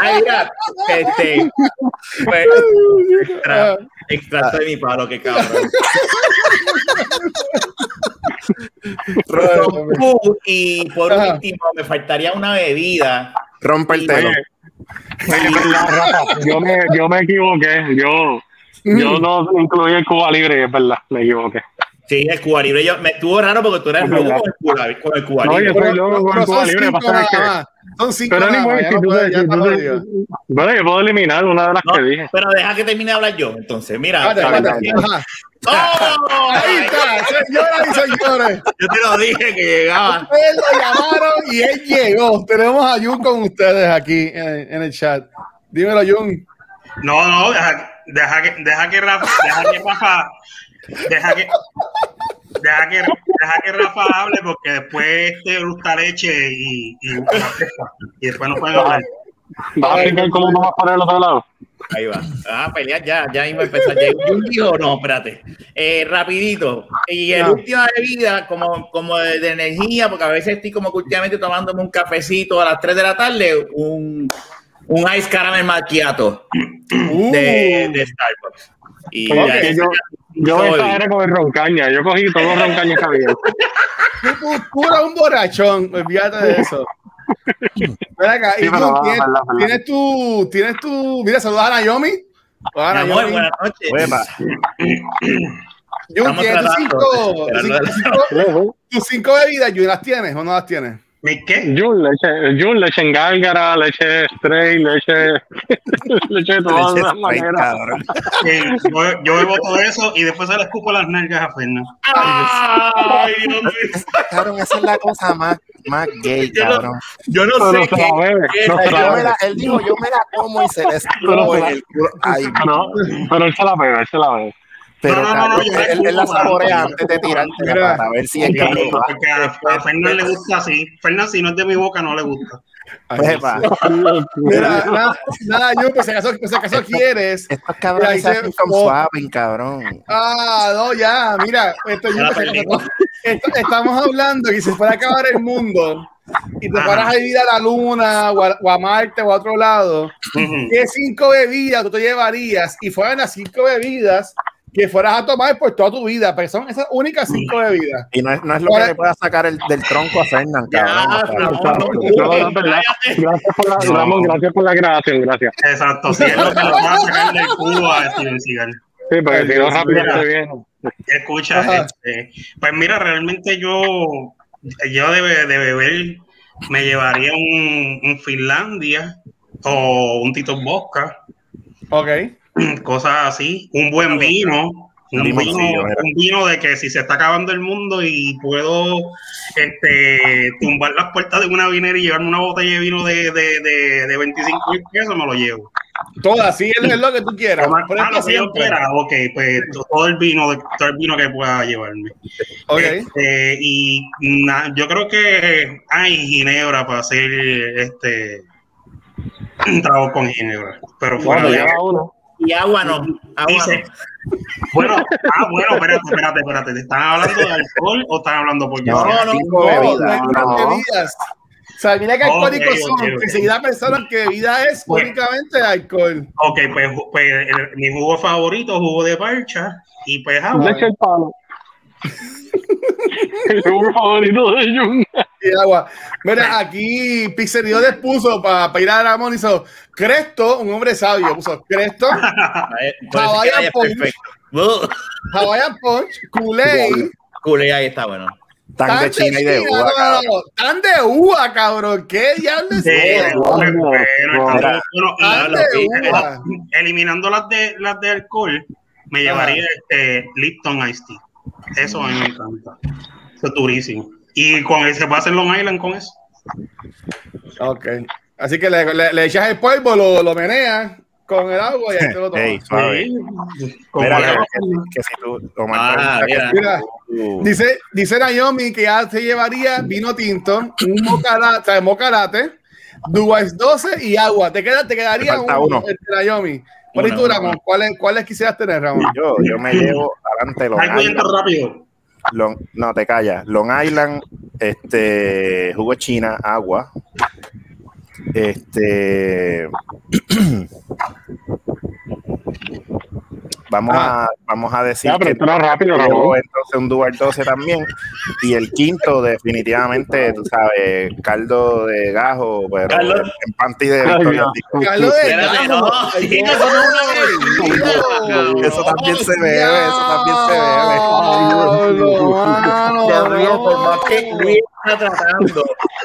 Ay, mira, este. Pues, extra, extracto de mi palo, qué cabrón. Y por Ajá. último, me faltaría una bebida. Rompe el yo me, yo me equivoqué. Yo, yo no incluí el Cuba Libre, es verdad, me equivoqué. Sí, el Cuba Libre. Yo, me estuvo raro porque tú eres Es loco con el Cuba, con el Cuba No, yo soy loco con el Cuba son Libre. Son cinco Pero nada. Bueno, yo puedo eliminar una de las No, que dije. pero deja que termine de hablar yo. Entonces, mira. Espérate. dale. Ajá. ¡Oh! Ahí está, señoras y señores. <laughs> Yo te lo dije que llegaba. Ustedes lo llamaron y él llegó. Tenemos a Jun con ustedes aquí en, en el chat. Dímelo, Jun. No, no, deja, deja que, deja que Rafa, deja que Rafa, deja que, deja que, deja que Rafa hable porque después te gusta leche y, y, y después no pueden hablar. ¿Vas a explicar cómo vamos a poner el otro lado? Ahí va. Ah, pelear ya, ya iba a empezar. Ya, un dijo, no, espérate. Eh, rapidito. Y el No. última bebida, como, como de, de energía, porque a veces estoy como que últimamente tomándome un cafecito a las 3 de la tarde, un, un ice caramel macchiato de, de Starbucks. Y ese yo, yo soy- exageré con el roncaña. Yo cogí todos los roncañas que había. Tú, tú, tú eres un borrachón. Olvídate de eso. Ven acá. Sí, y Jun, va, ¿tienes, tienes tu, tienes tu. Mira, saludas a Naomi. Hola, Mi amor, Naomi. buenas noches. Estamos ¿tienes tus cinco, cinco- cinco bebidas? Jun, ¿las tienes o no las tienes? ¿Mi qué? Jun, leche, Jun, leche en gálgara, leche stray, leche, <laughs> leche de todas las maneras. Eh, yo, yo bebo todo eso y después se le escupo las nalgas a Fernan. Ay, Dios mío. Cabrón, esa es la cosa más, más gay, Yo no- cabrón. Yo no Pero sé qué. no se la Yo me bebe. la- él dijo, yo me la como y se le escupo en el culo. Ay, No, pero él se la bebe, él se la bebe. Pero No, no, no, no, yo él, él la saborea antes de tirarte para ver si es que porque a, a Fernan le gusta así. Fernan, si no es de mi boca, no le gusta. Pues. Mira, nada, nada, yo, pues si acaso, pues, si acaso quieres. Estos cabrones se hacen con oh. swapping, cabrón. Ah, no, ya, mira, esto, yo, pues, si acaso, esto- estamos hablando que si se fuera a acabar el mundo y te fueras a ir a la luna o a, o a Marte o a otro lado. ¿qué cinco bebidas tú te llevarías? Y fueran las cinco bebidas que fueras a tomar por toda tu vida, pero son esas únicas cinco bebidas. Y no es, no es lo que le pueda sacar el, del tronco a Fernán, Ya, cabrón. Gracias por la, grabación, gracias. Exacto, sí, es lo que le van a sacar del culo a Steven Seagal. Sí, porque si no rápido se viene. Escucha, este, pues mira, realmente yo, yo de, be- de beber me llevaría un, un Finlandia o un Tito Vodka, Ok. <clears throat> cosas así, un buen vino. Un vino, mira. un vino de que si se está acabando el mundo y puedo este, tumbar las puertas de una vinera y llevarme una botella de vino de, de, de, de 25 mil pesos, me lo llevo. Todas, sí, es, lo que tú quieras. Ah, ejemplo, lo que yo siempre. quiera, ok, pues todo el vino, todo el vino que pueda llevarme. Ok. Este, y na- yo creo que hay ginebra para hacer este <clears throat> un trago con ginebra. Pero fuera Bueno, de lleva uno. Y agua no. Agua Dice, no. bueno, ah, bueno, espérate, espérate, espérate. ¿Te están hablando de alcohol o están hablando por No, No, no, No, bebidas. no, bebidas. O sea, mira que alcohólicos son, ok. que enseguida pensaron que bebida es Bueno. únicamente alcohol. Ok, pues, pues el- mi jugo favorito, jugo de parcha, y pues agua. Leche el palo. El jugo favorito de Jun. Y agua. Mira, aquí Pixelio les puso para ir a Ramón, hizo Cresto, un hombre sabio, puso Cresto, <laughs> Hawaiian Punch. Hawaiian Punch, Kool-Aid, Cool, ahí está bueno. Tan de China y de China, uva, no, no, tan de uva, cabrón. ¿Qué diablos es Tan eliminando las de las de alcohol, me llevaría este Lipton Ice Tea. Eso a mí me encanta. Eso es durísimo. Y con el se puede hacer Long Island con eso. Ok. Así que le, le- le echas el polvo, lo, lo meneas con el agua y ahí te lo tomas. Ey, suave. Sí. Como Mira, que, que si tú, Omar, Ah, pregunta que mira. Mira, Dice, dice Naomi que ya se llevaría vino tinto, un mocalate, o sea, mocalate, Dubais 12 y agua. Te, queda, te quedaría Te uno, uno. este, Naomi. ¿Cuál es uno. Ramón? ¿Cuáles cuáles quisieras tener, Ramón? yo, yo me llevo adelante Long Island, rápido. Long- no te callas, Long Island, este, jugo de China, agua, este, <clears throat> vamos Ah. a, vamos a decir Ya, pero que rápido, entonces un Dual 12 también, y el quinto definitivamente, tú sabes, caldo de gajo, pero Caldo- en panty de. Secret. Carlos de Gajo. eso también se bebe, eso también se bebe. No. está tratando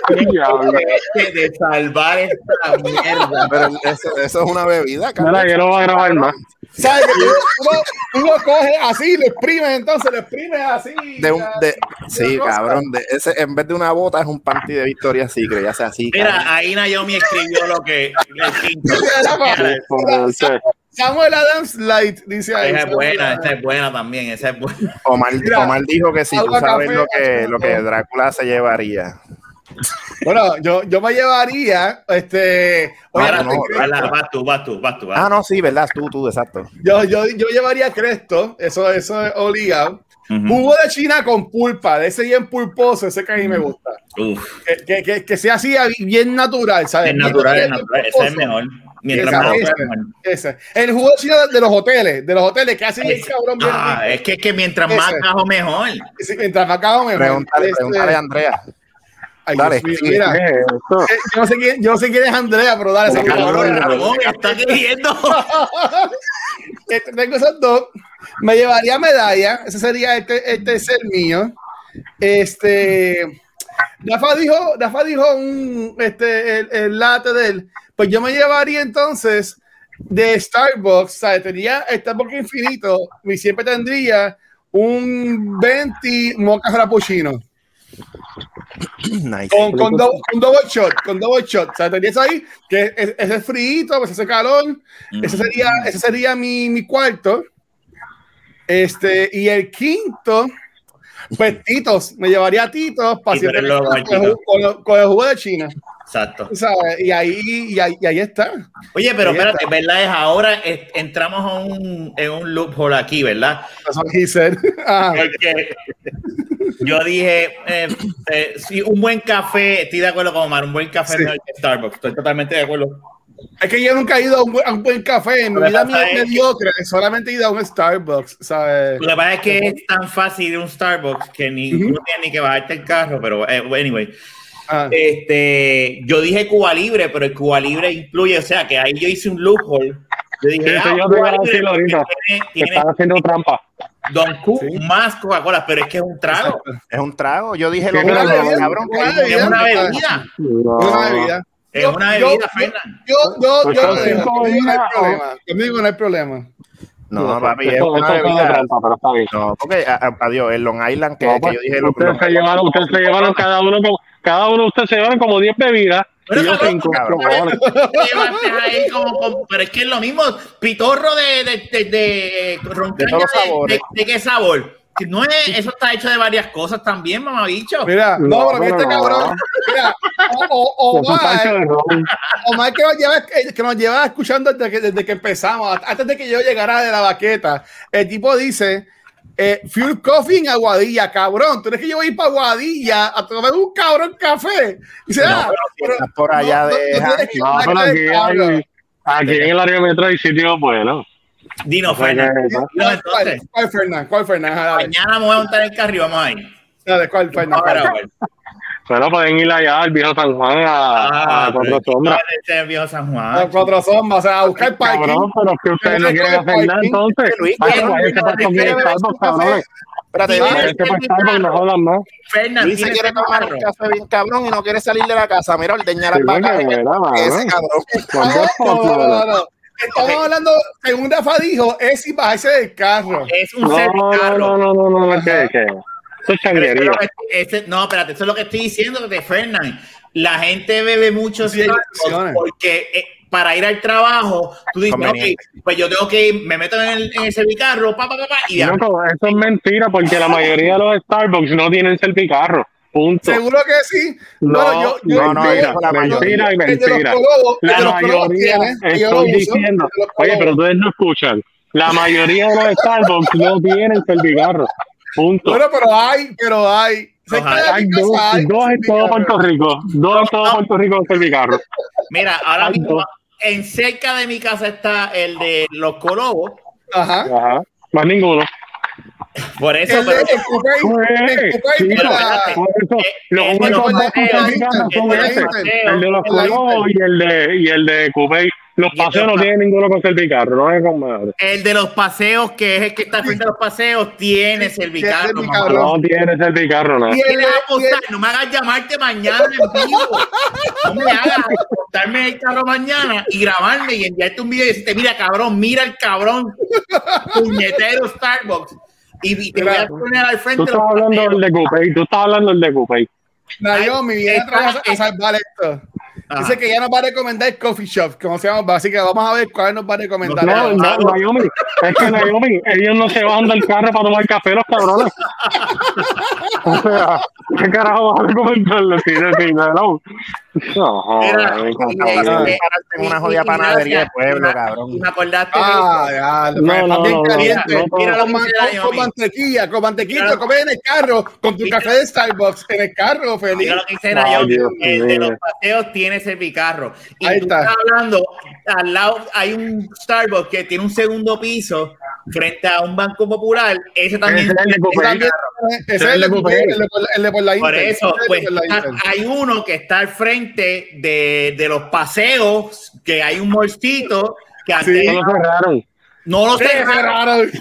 de, de salvar esta mierda. Pero eso, eso es una bebida, cabrón. Mira, yo no voy a grabar más. ¿Sabes que tú, uno, uno coge así, lo exprimes, entonces lo exprimes así. De un, de, así, sí, cabrón. De ese, en vez de una bota es un panty de Victoria's Secret, ya sea así. cabrón. Mira, ahí Naomi escribió lo que <laughs> Sí. Samuel Adams Light dice ahí. Esa es buena, esa es buena también, esa es buena. Omar, Omar dijo que si tú agua, sabes café, lo que, lo que Drácula se llevaría. Bueno, yo, yo me llevaría, este, Ahora, no, Ala, vas tú, vas tú, vas tú. vas Ah, no, sí, ¿verdad? Tú, tú, exacto. yo, yo, yo llevaría Cresto, eso, eso es obligado. Ujú. Jugo de China con pulpa, de ese bien pulposo, ese que a mí me gusta. Uf, Que, que, que, que sea así bien natural, ¿sabes? es natural, es natural. Ese es mejor. Mientras Esa, más. Ese. El jugo de China de los hoteles, de los hoteles, que hace bien Ese. cabrón, bien Ah, es que, es que mientras más Ese. cajo, mejor. Sí, mientras más cago mejor. Pregúntale, Este, pregúntale a Andrea. Ay, eh, yo, no sé quién, yo no sé quién es Andrea, pero dale, seguimos. Cabrón, Ramón, está queriendo. <laughs> Este, tengo esos dos. Me llevaría medalla. Ese sería este, el tercer mío. Este. Rafa dijo, Rafa dijo un, este, el, el latte de él. Pues yo me llevaría entonces de Starbucks, ¿sabes? Tenía Starbucks infinito y siempre tendría un 20 mocha frappuccino <clears throat> Nice. con, con, do- con double shot, con double shot. O sea, tendrías ahí que es- ese es frío, pues ese calor. Ese sería, ese sería mi, mi cuarto. Este, y el quinto, pues <laughs> Titos, me llevaría a Titos para siempre con, con el jugo de China. Exacto. Y ahí, y ahí, y ahí está. Oye, pero Ahí espérate, está. ¿verdad? Es ahora es- entramos a un, en un loophole aquí, ¿verdad? That's what he said. Ajá. Porque yo dije, eh, eh, sí, un buen café, estoy de acuerdo con Omar, un buen café Sí. mejor que Starbucks, estoy totalmente de acuerdo. Es que yo nunca he ido a un, buen- a un buen café. En mi vida es- mediocre. Solamente he ido a un Starbucks, ¿sabes? Lo que pasa es que es tan fácil ir a un Starbucks que ni no tienes ni que bajarte el carro, pero eh, anyway. Ah. Este, yo dije Cuba Libre, pero el Cuba Libre incluye, o sea, que ahí yo hice un loophole. Yo dije, Sí, ah, yo te Cuba a Libre ahorita, tiene, tiene están haciendo trampa. Don Q Sí. más Coca-Cola, pero es que es un trago, Es un trago. Yo dije lo mismo, cabrón. es una bebida. No. Una bebida. es Yo- una yo- bebida, yo-. Yo, yo, Pues yo dejo. cinco Conmigo no hay problema. Conmigo no hay problema. No, papi, es una es bebida. trampa, pero está bien. No, porque a- a- adiós, el Long Island que, No, que pues, yo dije lo, ustedes se llevaron cada uno como, cada uno de ustedes se llevaron como 10 bebidas Pero y yo cabrón, 5. cabrón. Llevaste ahí como- como- pero es que es lo mismo, pitorro de, de, de, de roncaña De todos los de- sabores. de- ¿de qué sabor? Que No es, eso está hecho de varias cosas también, mamabicho. Mira, no, No, pero mira este no, no. cabrón. Mira, o, o, Omar, que nos, lleva, que nos lleva escuchando desde que, desde que empezamos, antes de que yo llegara de la baqueta. El tipo dice: eh, Fuel Coffee en Aguadilla, cabrón. Tú eres que yo voy a ir para Aguadilla a tomar un cabrón café. No, ah, pero si pero- estás por allá no, de no, no No, pero aquí, hay, aquí en el área metro hay sitios buenos. Dino, Dino, ¿Cuál, entonces, cuál, cuál, Fernán? ¿Cuál, Fernán? Ajá, Dale, mañana me voy a montar en el carro y vamos a ir. dale, ¿cuál, Fernán? Bueno. Pueden ir allá al viejo San Juan a, a Cuatro Sombras. Este el viejo San Juan. cuatro sombras, o sea, a buscar parking. Cabrón, pero es que ustedes no quieren hacer nada entonces. No, no, no, no, no, no, no. Fernan, Luis se quiere tomar carro. un café bien cabrón y no quiere salir de la casa. Mira, ordeñar las vacas. Ese cabrón. No, no, no, no, no. Estamos hablando, según Rafa dijo, es sin bajarse del carro. Es un No, no, servicarro. no, no, no, no, no, que. Eso es Pero eso es changuería. lo que- ese- no, espérate, eso es lo que estoy diciendo de Fernan. La gente bebe mucho Sí, porque eh, para ir al trabajo, tú dices, ok, Conveniente. pues yo tengo que ir, me meto en el, en el servicarro, pa, pa, pa, y ya. Loco, eso es mentira porque la mayoría de los Starbucks no tienen servicarro. Punto. Seguro que sí. No, Bueno, yo- yo- no, no, yo- la mentira y mentira. La mayoría, estoy diciendo, oye, pero ustedes no escuchan. La mayoría de los Starbucks no tienen servicarro. Punto. Bueno, pero hay, pero hay. Cerca de Hay mi dos, casa hay dos en todo Puerto Rico. Dos en todo Puerto Rico con servicarro. Mira, ahora Ay, mismo en cerca de mi casa está el de los Colobos. Ajá. Ajá. Más ninguno. Por eso, El de pero los el de únicos dos con paseos, servicarro el son ese. El de los en Colobos y el de, y el de Coupé. Los el paseos de no los tienen ninguno con servicarro. No es con madre. el de los paseos, que es el que está frente a los paseos, tiene servicarro. No tiene servicarro, no. No me hagas llamarte mañana en vivo. No me hagas apostarme el carro mañana y grabarme y enviarte un video y decirte, mira, cabrón, mira el cabrón puñetero Starbucks. Y, te voy a poner al frente Tú de estás los hablando del de Coupé. Tú estás hablando del de Coupé. Naomi viene a salvar esto. Ajá. Dice que ya nos va a recomendar Coffee Shop, como se llama, así que vamos a ver cuál nos va a recomendar. No, Dale, no, Naomi, es que Naomi, ellos no se bajan del carro para tomar café, los cabrones. <laughs> O sea, ¿qué carajo vas a recomendarle? Si de no. No, me encanta. pararte en una jodida panadería de pueblo, cabrón. Me acordaste Ah, ya, No, no, bien no, no, caliente. no, no, Mira lo con, que man- dice con- mantequilla, con mantequilla, comer en el carro, con tu café de Starbucks en el carro, feliz. Mira lo que dice el de los paseos tiene servicarro. Y Ahí tú está. estás hablando, al lado hay un Starbucks que tiene un segundo piso frente a un banco popular. Ese también Ese es el de. También, ese es el de, Coupé. el de, por- la Por eso, Ese es pues hay uno que está al frente de, de los paseos, que hay un morcito que antes Sí. No lo cerraron. no lo Sí, cerraron.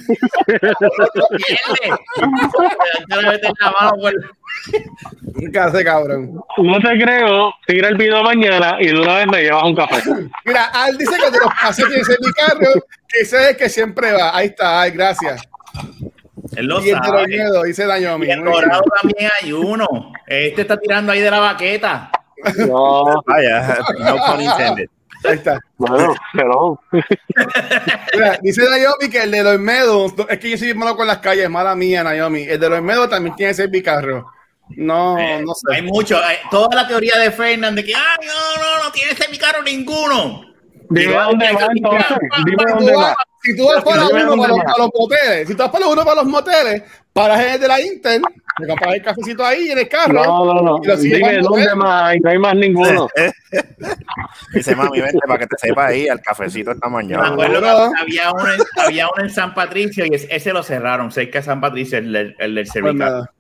¿Qué hace, cabrón? No te creo, tira el video mañana y de una vez me llevas un café. Mira, Al dice que de los paseos tiene ese mi carro, que ese es el que siempre va. Ahí está, ay, gracias. Él lo Y el de los sabe. miedos, dice Dañomi. Y en Dorado también hay uno. Este está tirando ahí de la baqueta. No, Vaya, no pun intended. Ahí está. Bueno, pero Mira, dice Naomi que el de los medos, es que yo soy malo con las calles, mala mía, Naomi. El de los medos también tiene ese bicarro. No, no Hay sé. mucho. hay- toda la teoría de Fernández de que, ay, no, no, no tiene semicarro ninguno. dime dónde va entonces. Dime dónde va. si tú vas para Dime uno dónde para los, va. para los moteles, si tú vas para uno para los moteles, paras en el de la Inter, te compras el cafecito ahí en el carro. No, no, no. Dime dónde más hay. No hay más ninguno. <laughs> Dice, mami, vente para que te sepa ahí al cafecito esta Me mañana. acuerdo no. que había uno, en, había uno en San Patricio y ese, ese lo cerraron, cerca de San Patricio, el, del- el del Pues cervical. nada.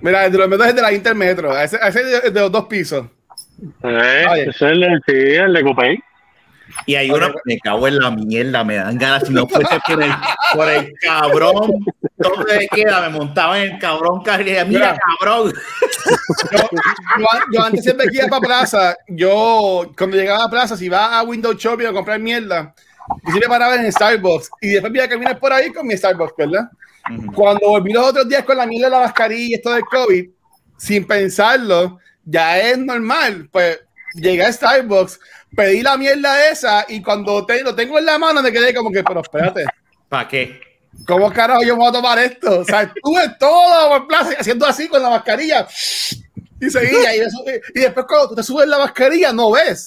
Mira, el de los medos es el de la Intermetro, ese, ese es de, de los dos pisos. Eh, ese es el, sí, el de Coupé. Y hay uno, me cago en la mierda, me dan ganas, si no fuese por el, por el cabrón, toque de queda, me montaba en el cabrón carril, mira, Mira. cabrón. Yo, yo, yo antes siempre que iba para plaza, yo cuando llegaba a plaza, si iba a Window Shopping a comprar mierda, yo siempre paraba en el Starbucks y después me iba a caminar por ahí con mi Starbucks, ¿verdad? Cuando volví los otros días con la mierda de la mascarilla y esto del COVID, sin pensarlo, ya es normal, pues llegué a Starbucks, pedí la mierda esa y cuando te- lo tengo en la mano me quedé como que, pero espérate, ¿Para qué? ¿cómo carajo yo me voy a tomar esto? O sea, estuve todo por plaza haciendo así con la mascarilla y seguía. Y, y después cuando tú te subes la mascarilla no ves.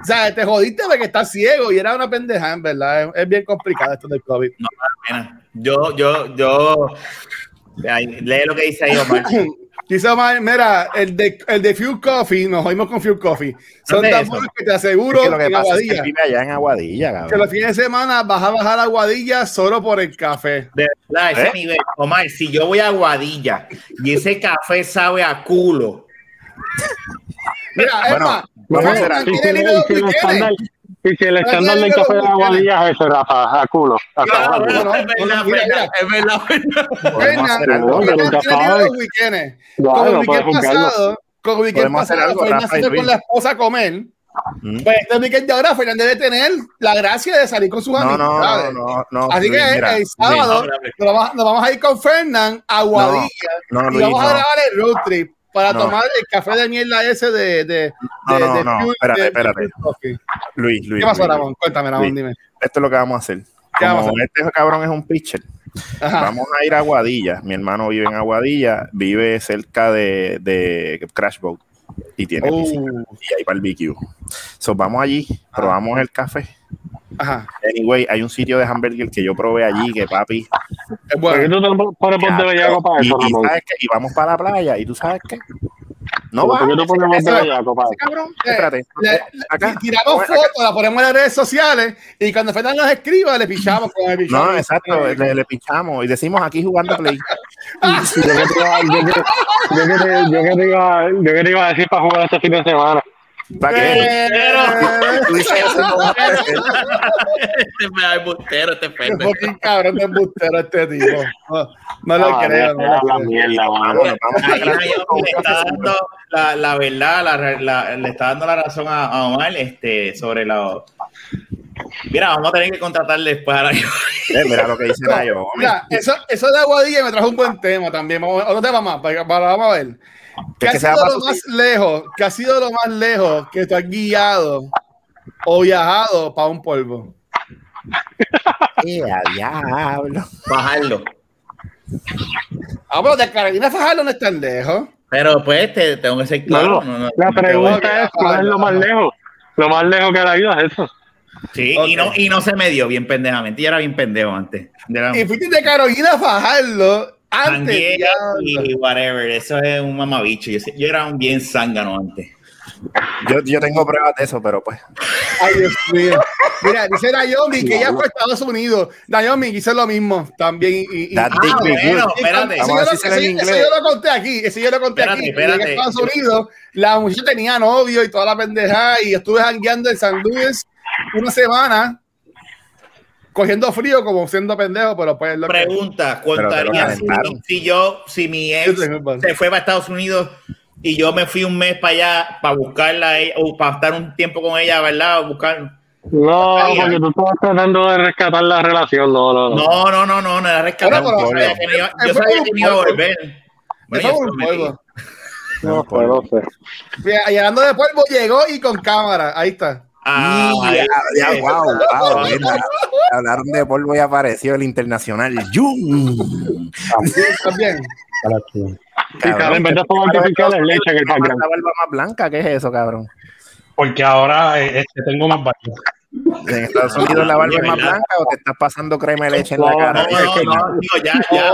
O sea, te jodiste porque estás ciego y era una pendeja, en verdad. Es, es bien complicado esto del COVID. Pena. Yo, yo, yo. Ay, lee lo que dice ahí, Omar. <coughs> Dice Omar, mira, el de, el de Fuel Coffee, nos oímos con Fuel Coffee. Son ¿Dónde tan es buenos que te Es aseguro que lo que en pasa es que Aguadilla. él vive allá en Aguadilla, que cabrón. los fines de semana vas a bajar a Aguadilla solo por el café. De verdad, ese ¿Eh? nivel. Omar, si yo voy a Guadilla y ese café sabe a culo. Mira, Bueno, es más, vamos a hacer algo. Y si, el- estándar, del café de los Aguadilla es ese, Rafa, a culo. A Claro, culo. no, es verdad, no, mira, verdad, es verdad, Como el weekend pasado, como el weekend pasado, con la esposa a comer. Pues este weekend de ahora Fernan debe tener la gracia de salir con sus No, no, no, no, no. Así que el sábado no, nos, vamos, a ir con Fernan a Guadilla no, y vamos a grabar el road trip para No. tomar el café de mierda ese de, de, No, de- no, de no, Fuel- espérate. Luis, Luis. ¿Qué pasó, Luis, Ramón? Cuéntame, Ramón, Luis. dime. Esto es lo que vamos a hacer. ¿Qué vamos a Como hacer? este cabrón es un pitcher, Ajá. vamos a ir a Aguadilla. Mi hermano vive en Aguadilla, vive cerca de, de Crash Boat y tiene Oh. piscina y hay barbecue. So, vamos allí, probamos el café. Ajá. Anyway, hay un sitio de hamburger que yo probé allí, que papi. Es ¿Por qué bueno. tú te pones por de bellaco para y, eso, y Ramón? ¿sabes qué? Y vamos para la playa, y tú sabes qué. No ¿Por va. ese- bellaco para ese eso? cabrón. Espérate. Le- le- Acá. tiramos fotos, la ponemos en las redes sociales y cuando Fernan nos escriba, le pichamos con el pichón. No, exacto, le, le pinchamos y decimos aquí jugando play. <laughs> Yo que te iba- yo que- yo que te- yo que te iba- yo que te iba a decir para jugar este fin de semana. ¿Para qué? Este me da el bustero, este pendejo. fucking cabrón de embustero este tipo. No, no lo Ah, creo, no lo la creo. mierda, mano. La, la verdad, la, la- le está dando la razón a, a Omar este, sobre la. Mira, vamos a tener que contratarle después a la. Eh, Mira lo que dice Nayo. Mira, eso, eso de Aguadilla me trajo un buen tema también. Vamos, otro tema más, para, para- vamos a ver. ¿Qué ha que se sido lo más lejos? ¿Qué ha sido lo más lejos que tú has guiado o viajado para un polvo? Eh, a diablo. Bajarlo. Ah, pero de Carolina Fajardo no es tan lejos. Pero pues te, tengo que ser claro. No, no, no, la pregunta es cuál es lo más lejos. Lo más lejos que la vida es eso. Sí, y, no, y no se me dio bien pendejamente. Yo era bien pendejo antes. Era Y fuiste de Carolina Fajardo antes. diablo. y whatever. Eso es un mamabicho. Yo, yo era un bien zángano antes. Yo, yo tengo pruebas de eso, pero pues. Ay, Dios mío. Mira, dice Naomi que ella fue a Estados Unidos. Naomi hizo lo mismo también. Y, y- That Ah, bueno, espérate. Eso yo, lo, en yo lo conté aquí, eso yo lo conté Espérate, aquí. espérate. A Estados Unidos, la muchacha tenía novio y toda la pendejada y estuve jangueando en San Luis una semana cogiendo frío como siendo pendejo, pero pues lo que... Pregunta, lo ¿contaría si, si yo, si mi ex se fue para Estados Unidos y yo me fui un mes para allá para buscarla ella, o para estar un tiempo con ella, ¿verdad? Buscar... No, porque tú estabas tratando de rescatar la relación. No, no, no. No, no, no, no, no era rescatar. Bueno, yo sabía que no iba, yo sabía que no iba a volver. Bueno, yo. No no sé. Mira, Llegando de polvo llegó y con cámara, ahí está. Ah, Y ya, ya, eh, wow, wow, hablaron de polvo y apareció el internacional Jun. También. Sí, claro, en vez de fuegos artificiales, leche en el La background. barba más blanca, ¿qué es eso, cabrón? Porque ahora eh, este, tengo más varios. ¿En Estados Unidos la barba es más ¿verdad? blanca o te estás pasando crema de leche en la No, cara? No, no, no, digo, ya, ya.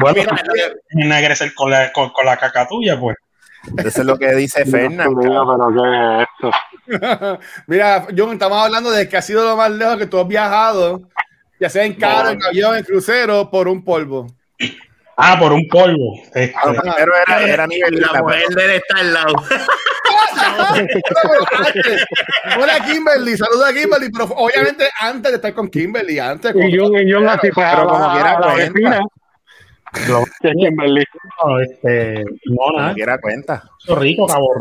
Bueno, Mira, ennegrecer con la, con, con la caca tuya, pues. Eso es lo que dice Fernan. Mira, pero ¿qué es esto? <laughs> Mira, John, estamos hablando de que ha sido lo más lejos que tú has viajado, ya sea en carro, en avión, en crucero, por un polvo. Ah, por un polvo. Este, Ah, Primero era, era nivel La mujer de él está al lado. <laughs> Hola Kimberly, saluda a Kimberly, pero obviamente antes de estar con Kimberly, antes Y yo, y yo así, pues, Pero como quiera a la cuenta. vecina. Lo- Kimberly. no, este, no, Como nada. quiera cuenta. <laughs> Rico, Cabo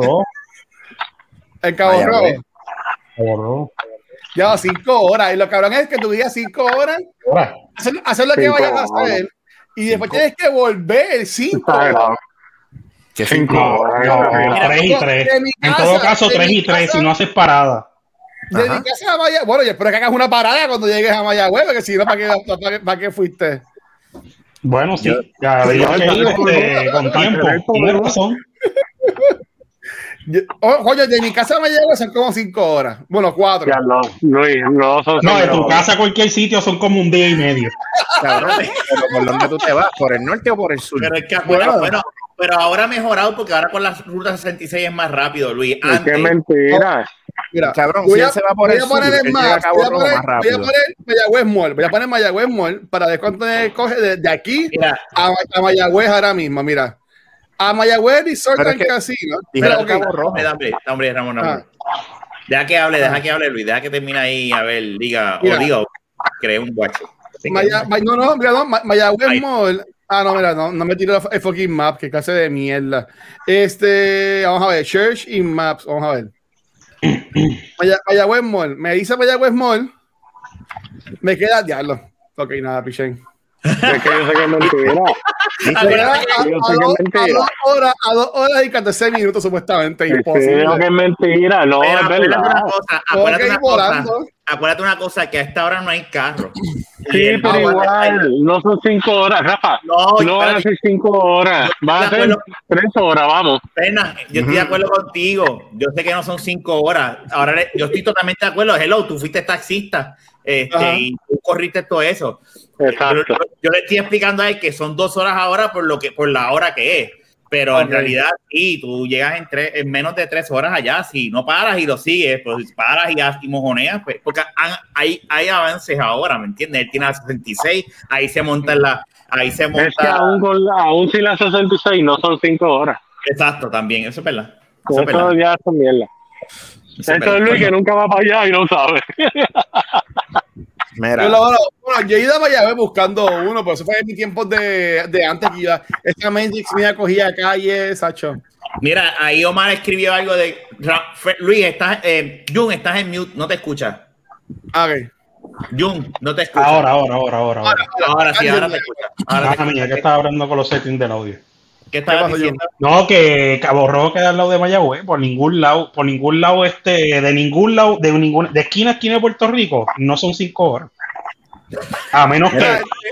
En Cabo Rojo. güey. Cabo Rojo. Ya, cinco horas. Y lo cabrón es que tú digas cinco horas, hacer, hacer lo que vayas a hacer, y después tienes que volver cinco horas. Que Cinco no, Mira, tres y tres. de mi En casa, todo caso, de tres mi y tres, casa. si no haces parada. De mi casa a Mayagüez. Bueno, yo espero que hagas una parada cuando llegues a Mayagüez, porque si no, ¿para qué, para, qué- para qué fuiste? Bueno, sí, ya digo que yo- este, con tiempo. Tienes razón. Yo- oh, coño, de mi casa a Mayagüez son como cinco horas. Bueno, cuatro. Ya no, Luis, no son No, de tu horas. casa a cualquier sitio son como un día y medio. cabrón. Pero ¿por dónde tú te vas? ¿Por el norte o por el sur? Pero es que, bueno, bueno, pero ahora ha mejorado porque ahora con la ruta 66 es más rápido, Luis. Es que Antes, es mentira. Mira, Cabrón, voy si a, él se va por voy el a sur, poner él en llega a más, Cabo voy a poner, más voy a poner Mayagüez Mall, voy a poner Mayagüez Mall para ver cuánto me coge de, de aquí mira, a, a Mayagüez ahora mismo, mira. A Mayagüez Resort Pero es and Casino. Dijeron Mira, ok. Cabo Rojo. hombre, hombre, Ramón, Ramón. Ah. Deja que hable, deja que hable, Luis. Deja que termine ahí, a ver, diga, Mira. o diga, cree un guacho. Que- no, no, mira, no, Ma- Mayagüez. Mall. Ah, no, mira, no, no me tiro el fucking map, que clase de mierda. Este, vamos a ver, Church in Maps, vamos a ver. Maya- Mayagüez Mall, me dice Mayagüez Mall, me queda diablo. Ok, nada, pichén. Es que yo sé que es mentira. A, Yo dos, a mentira. dos horas, a dos horas y 14 minutos supuestamente, imposible. digo que es mentira. No, es acuérdate verdad. una cosa, Tengo acuérdate una cosa. Acuérdate una cosa, que a esta hora no hay carro. Sí, pero igual, no son cinco horas, Rafa. No, No van a ser cinco horas. Van a de ser acuerdo. tres horas, vamos. Pena, yo estoy de acuerdo contigo. Yo sé que no son cinco horas. Ahora yo estoy totalmente de acuerdo. Hello, tú fuiste taxista este, y tú corriste todo eso. Yo, Exacto. yo- yo le estoy explicando a él que son dos horas ahora por lo que por la hora que es. Pero en Ok. realidad, sí, tú llegas en, tres, en menos de tres horas allá. Si no paras y lo sigues, pues si paras y, has- y mojoneas, pues, porque han- hay, hay avances ahora, ¿me entiendes? Él tiene la 66, ahí se monta en la. Ahí se monta. Es que aún, con la- aún sin las 66 no son cinco horas. Exacto, también, eso es verdad. Eso es verdad. ya son mierda. Eso es Luis que nunca va para allá y no sabe. <laughs> Mira, Yo, lo- bueno, bueno, yo he ido a Mayagüez buscando uno, pero eso fue en mi tiempo de, de antes que iba. Esta Matrix mía cogía calle, Sacho. Mira, ahí Omar escribió algo de Luis, estás, eh, Jun, estás en mute, no te escuchas. Ok. Jun, no te escuchas. Ahora, ahora, ahora, ahora. ahora. ahora sí, ahora te escuchas. Ahora te Ah, mía, que estaba hablando con los settings del audio. ¿Qué estabas diciendo? No, que Cabo Rojo queda al lado de Mayagüez, por ningún lado, por ningún lado este, de ningún lado, de ninguna, de esquina a esquina de Puerto Rico, no son cinco horas. A menos que,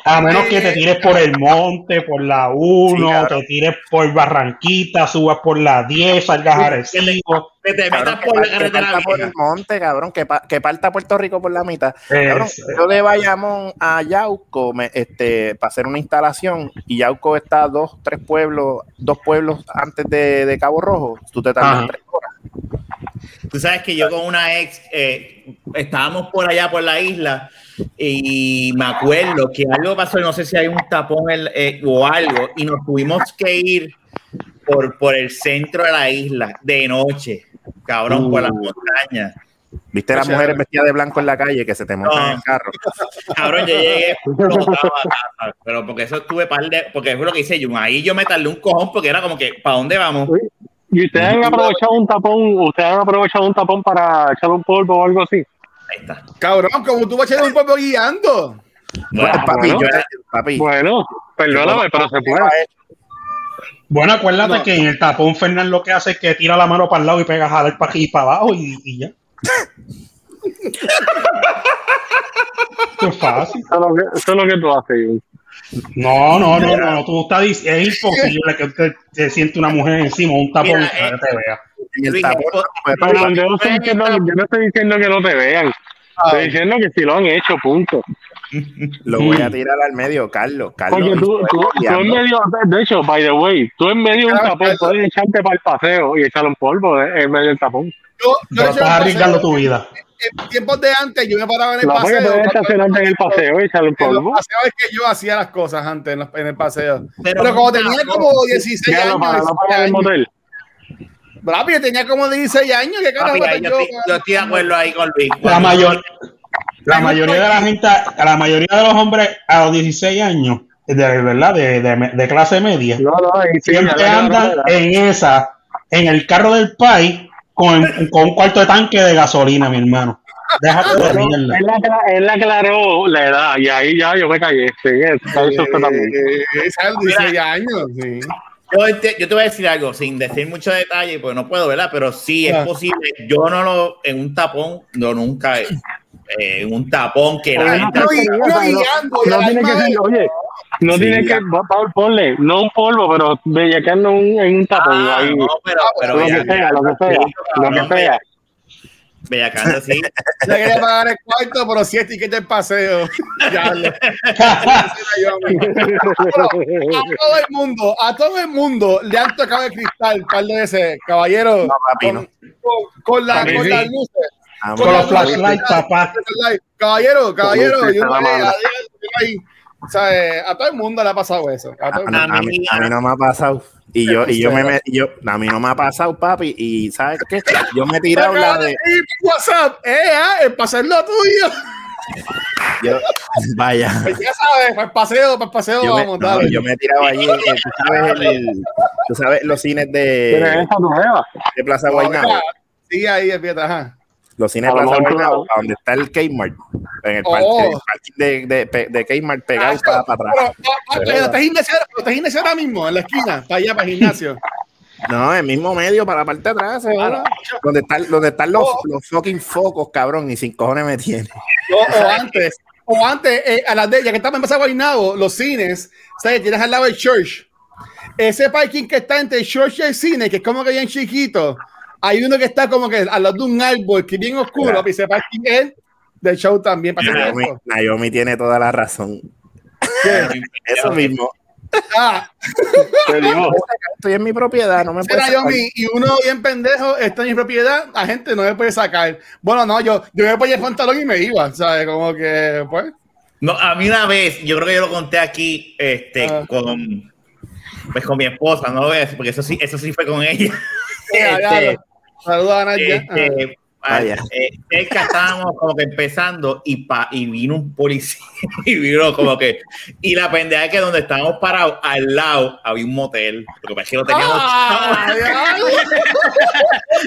a menos que te tires por el monte, por la 1, Sí, cabrón. te tires por Barranquita, subas por la 10, salgas a Arecibo. Que te metas por la que carretera por el monte, cabrón, que, pa- que parta Puerto Rico por la mitad. Cabrón, yo de Bayamón a Yauco me- este, para hacer una instalación y Yauco está a dos, tres pueblos, dos pueblos antes de, de Cabo Rojo, tú te tardas Ajá. tres horas. Tú sabes que yo con una ex eh, estábamos por allá por la isla y me acuerdo que algo pasó, no sé si hay un tapón el- eh, o algo, y nos tuvimos que ir por, por el centro de la isla de noche, cabrón, por las montañas. ¿Viste las O sea, mujeres vestidas de blanco en la calle que se te montan No. en el carro? Cabrón, yo llegué pero porque eso estuve par de, porque eso es lo que hice yo, ahí yo me tardé un cojón porque era como que, ¿para dónde vamos? ¿Y ustedes han aprovechado un tapón, ustedes han aprovechado un tapón para echar un polvo o algo así? Ahí está. Cabrón, como tú vas a echar un pueblo guiando. Bueno, papi, bueno. yo- papi, Bueno, perdóname, pero se puede. Bueno, acuérdate No. que en el tapón Fernán lo que hace es que tira la mano para el lado y pega a jalar para aquí y para abajo y, y ya. Esto es fácil. Eso es lo que, eso es lo que tú haces. Iván. No, no, no, no, tú estás dic- es imposible que te, te siente una mujer encima, un tapón Mira, para que te vea. En el tapón, papá, yo no, estoy diciendo, yo no estoy diciendo que no te vean. Estoy diciendo que si lo han hecho, punto. <laughs> lo voy a tirar al medio, Carlos. Carlos Porque tú, tú, tú en medio, de hecho, by the way, tú en medio de un tapón puedes echarte para el paseo y echarle un polvo eh, en medio del tapón. Yo, yo Pero estás arriesgando tu vida. En tiempos de antes, yo me paraba en el La paseo. cuando- estacionarte en el paseo y En los polvo. paseos es que yo hacía las cosas antes en, los- en el paseo. Pero Pero, como tenía como 16 Ya años. no para, no 17 para el motel. Papi, yo tenía como 16 años. ¿Qué carajo Papi, voy yo, hacer estoy, yo estoy de acuerdo ahí con Luis. La, mayor, la mayoría de la gente, la mayoría de los hombres a los 16 años, de verdad, de, de, de clase media, No, no, y sí, siempre andan en esa, en el carro del país, con, con un cuarto de tanque de gasolina, mi hermano. Déjate de mierda. Él, él aclaró la edad y ahí ya yo me callé. Sí, eso, eso usted también. Eh, ¿sabes? 16 años, sí. Yo te, yo te voy a decir algo sin decir mucho detalle, porque no puedo, ¿verdad? Pero sí es Ah. posible. Yo no lo, en un tapón, no nunca, eh, un tapón que la Oye, gente. No, y- y tiene que ser, oye, no Sí, tiene que, Paul, ponle, no un polvo, pero bellaqueando un, en un tapón Ah, ahí. no, pero, pero lo que sea, lo que sea, lo que sea. Bellacando, sí. Le <laughs> quería pagar el cuarto, pero si es ticket del paseo. <laughs> Ya, lo- Pero a todo el mundo, a todo el mundo le han tocado el cristal un par de veces, caballero. No, papi, con, no. con- con la- A mí con sí. las luces. Con los las luces, flashlights, papá. Caballero, caballero, Con yo no la ahí. O sea, eh, a todo el mundo le ha pasado eso. A A, todo el a- mundo. a mí, a mí no me ha pasado. Y yo, y yo me, me- yo, a mí no me ha pasado, papi. Y ¿sabes qué? Yo me he tirado la de. WhatsApp, eh, ah, el paseo es lo tuyo. Yo, vaya. Pues ya sabes, para el paseo, para el paseo, Yo me, vamos, no, dale. yo me he tirado allí. eh, tú, sabes el- tú sabes los cines Tienes de, esa nueva. de Plaza No, Guaynabo. Sigue ahí, fíjate, ajá. Los cines A Plaza Guaynabo, no. donde está el Kmart. En el Oh. parking de, de, de, Kmart pegado para, para Pero, atrás. ah, ah, pero pero está gimnasio ahora mismo, en la esquina, para allá, para el gimnasio. No, el mismo medio para la parte de atrás. seguro. Donde están, donde están los, Oh. los fucking focos, cabrón. Y sin cojones me tiene. O, o antes, o antes, eh, a las de ya que estaba en Plaza Guaynabo, los cines, ¿sabes? Tienes al lado del church. Ese parking que está entre el church y el cine, que es como que bien chiquito, hay uno que está como que al lado de un árbol, que es bien oscuro, Ya. y ese parking es del show también. Para Naomi. Naomi tiene toda la razón. <laughs> Eso mismo. Ah, <laughs> Estoy en mi propiedad, no me yo sacar. mi- y uno bien pendejo está en mi propiedad, la gente no me puede sacar. Bueno, no, yo, yo me ponía el pantalón y me iba, ¿sabes? Como que, pues. No, a mí una vez, yo creo que yo lo conté aquí, este, Ah. con, pues con mi esposa, no lo voy a decir, porque eso sí, eso sí fue con ella. <laughs> ya, Este, Saludos a Nadia. este, Vaya. eh, cerca estábamos como que empezando y, pa, y vino un policía <laughs> y vino como que y la pendeja es que donde estábamos parados al lado había un motel. Porque es que lo teníamos Ah, <laughs>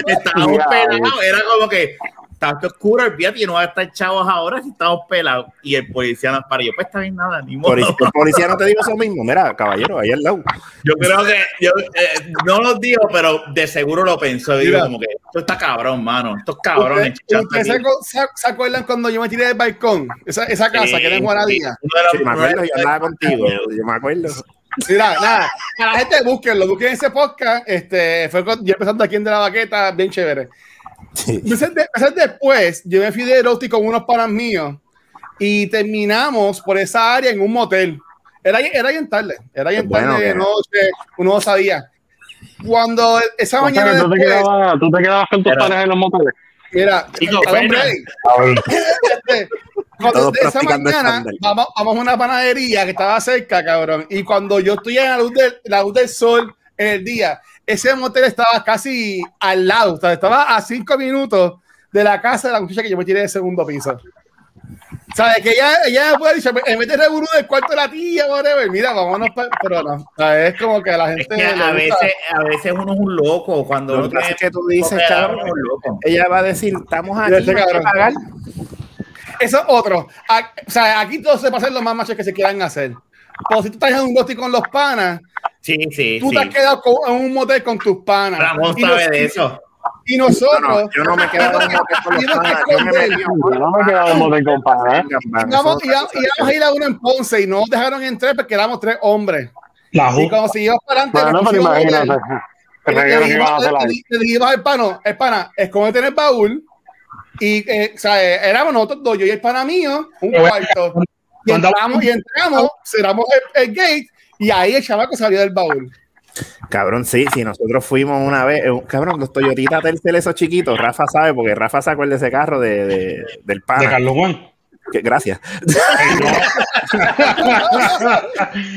estábamos pelados era como que está oscuro olvídate y no va a estar chavos ahora si estamos pelados y el policía nos para y yo pues está bien nada ni modo Policía, el policía no te digo eso mismo. Mira, caballero, ahí al lado. yo creo que yo eh, no lo digo pero de seguro lo pensó digo Mira. como que esto está cabrón mano estos cabrones ¿Ustedes chichando ustedes aquí. se, acuerdan cuando yo me tiré del balcón? Esa, esa casa que era en Juanadía. Los- Sí, me acuerdo, yo andaba contigo. Yo me acuerdo. Mira, nada, a la gente búsquenlo, busquen ese podcast. Este, fue con- yo empezando aquí en De la Baqueta, bien chévere. Sí. Meses, de- meses después, yo me fui de erótico con unos panas míos y terminamos por esa área en un motel. Era, era bien tarde, era bien Bueno, tarde de noche, uno no sabía. Cuando esa o sea, mañana tú, te después, quedabas, tú te quedabas con tus panes en los moteles. mira, Chico. <laughs> Este, cuando esa mañana vamos, vamos a una panadería que estaba cerca, cabrón. Y cuando yo estoy en la luz, del, la luz del sol en el día, ese motel estaba casi al lado, o sea, estaba a cinco minutos de la casa de la muchacha que yo me tiré del segundo piso. ¿Sabes? Que ella, ella puede decir, en vez de del cuarto de la tía, whatever, mira, vámonos, pa- pero no. O sea, es como que a la Es gente. que le a veces, a veces uno es un loco cuando Lo que es que tú dices, cabrón, uno es un loco. ella va a decir, estamos aquí, ese no hay que cabrón. pagar. Eso es otro. A- o sea, aquí todos se pasan los más machos que se quieran hacer. Pero si tú estás en un bote con los panas, Sí, sí, tú sí. te has quedado con- en un motel con tus panas. Ramón y sabe los, de eso. Y nosotros. No, no, yo no me quedo en motel con los panas, yo me no me quedo en motel con panas, ¿eh? íbamos, íbamos- íbamos a ir a uno en Ponce y no nos dejaron entrar porque éramos tres hombres. La Y si íbamos para adelante, Bueno, nos pero imagínate. El Le dijimos, al pano, el pana, escógete en el baúl. Y, eh, o sea, eh, éramos nosotros dos, yo y el pana mío, un cuarto. Y Cuando- entramos, y entramos, cerramos el, el gate, y ahí el chamaco salió del baúl. Cabrón, sí, sí, nosotros fuimos una vez, eh, cabrón, los Toyotita Tercel esos chiquitos, Rafa sabe, porque Rafa sacó el de ese carro de, de- del de pana. Carlos Juan. que- gracias. <laughs>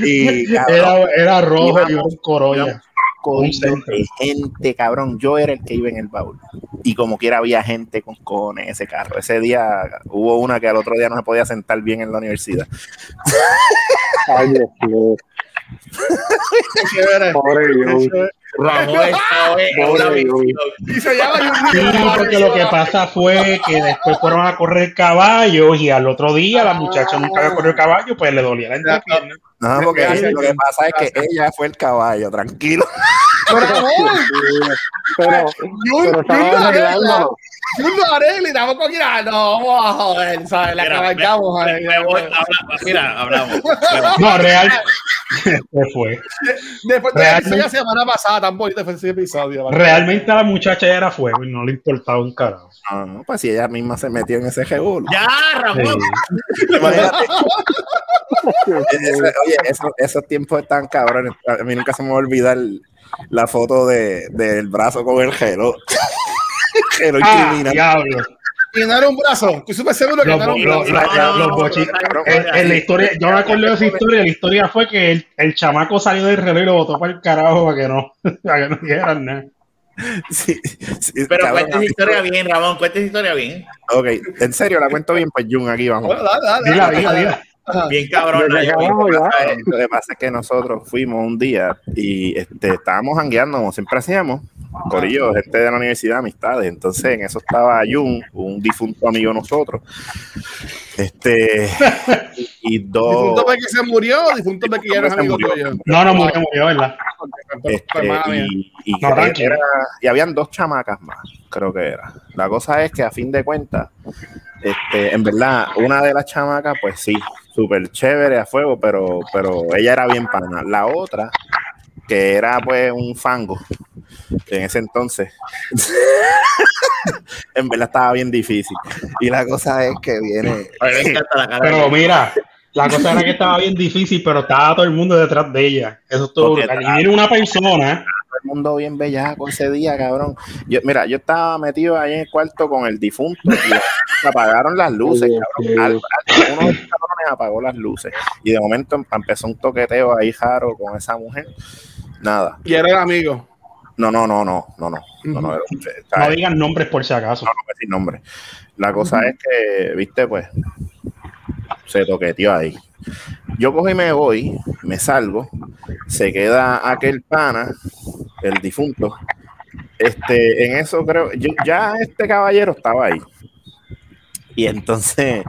Y cabrón, Era, era rojo y un Corolla. de gente, cabrón. Yo era el que iba en el baúl. Y como quiera había gente con cojones en ese carro. Ese día hubo una que al otro día no se podía sentar bien en la universidad. Ay, Dios mío. Pobre Dios. Ramón esta vez es una Pobre misión. Y se llama Sí, porque lo que pasa fue que después fueron a correr caballos y al otro día la muchacha nunca había corrido caballo, pues le dolía la entrepierna. No, porque lo que pasa es que ella fue el caballo, tranquilo. Pero <laughs> Arregla y damos con quiera. No, vamos a joder, ¿sabes? La Mira, cabalgamos. mira, hablamos. <laughs> No, real. Se fue. Después de la Realmente- la semana pasada, tan bonito fue ese episodio. Realmente a la muchacha ya era fuego y no le importaba un carajo. No, no, pues si ella misma se metió en ese revuelo. Ya, Ramón. <laughs> Oye, esos, esos tiempos están cabrones. A mí nunca se me va a olvidar la foto de, del brazo con el gelo. <laughs> Gelo Ah, criminal. diablo. Era un brazo. Estoy súper seguro que Los, un los- brazo. en, la historia, yo me acuerdo de esa historia. La historia fue que el, el chamaco salió del reloj y lo botó para el carajo para que no, <laughs> para que no dijeran nada. Sí, sí, Pero cuenta esa historia bien, Ramón. Cuenta esa historia bien. Ok, en serio, la cuento bien, pues Jun, aquí vamos. Dale, dale, dale, Dila, dale, dila, dale. dila. Bien cabrón. Lo que pasa es que nosotros fuimos un día y este, estábamos jangueando, como siempre hacíamos, corillo, gente de la universidad, amistades. Entonces, en eso estaba Jun, un difunto amigo de nosotros. Este, y dos. Difunto Becky se murió, difunto Becky ya Se amigo murió. tuyo. No, no murió, murió, ¿verdad? Este, y, y No, era- y habían dos chamacas más, creo que era. La cosa es que a fin de cuentas, este, en verdad, una de las chamacas, pues sí, súper chévere a fuego, pero, pero ella era bien pana. La otra, que era pues un fango en ese entonces, <laughs> en verdad estaba bien difícil. Y la cosa es que viene. Pero mira, la cosa era que estaba bien difícil, pero estaba todo el mundo detrás de ella. Eso es todo. Y viene una persona, el mundo bien bellaco ese día, cabrón. Yo, mira, yo estaba metido ahí en el cuarto con el difunto y se <laughs> apagaron las luces, cabrón. Al- al- uno de los cabrones apagó las luces y de momento em- empezó un toqueteo ahí raro con esa mujer. Nada. Y era el amigo. No, no, no, no, no, no. No, no, no digan nombres por si acaso. no decir nombre. La cosa es que, viste, pues, se toqueteó ahí. Yo cojo y me voy, me salgo, se queda aquel pana, el difunto. Este, en eso creo, yo- ya este caballero estaba ahí. Y entonces,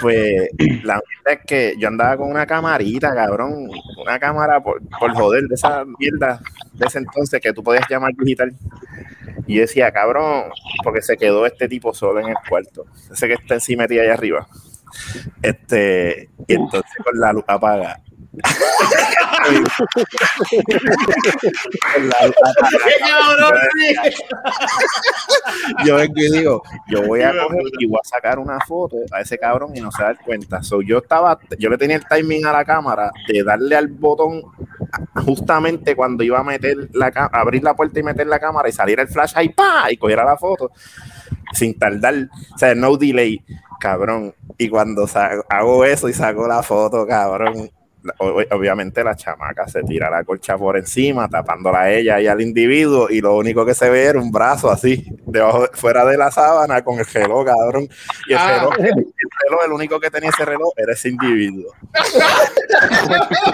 pues, la mierda es que yo andaba con una camarita, cabrón, una cámara por, por joder de esa mierda de ese entonces que tú podías llamar digital. Y yo decía, cabrón, porque se quedó este tipo solo en el cuarto. Ese que está encima de allá arriba. Este, y entonces con la luz apaga. yo vengo y digo, yo voy a coger y voy a sacar una foto a ese cabrón y no se da cuenta. So, yo estaba, yo le tenía el timing a la cámara de darle al botón justamente cuando iba a meter la abrir la puerta y meter la cámara y salir el flash ahí pa y cogiera la foto sin tardar, o sea, no delay, cabrón. Y cuando hago eso y saco la foto, cabrón, obviamente la chamaca se tira la colcha por encima, tapándola a ella y al individuo, y lo único que se ve era un brazo así, debajo, fuera de la sábana con el reloj, cabrón. Y el, Ah. reloj, el reloj, el único que tenía ese reloj era ese individuo. <laughs>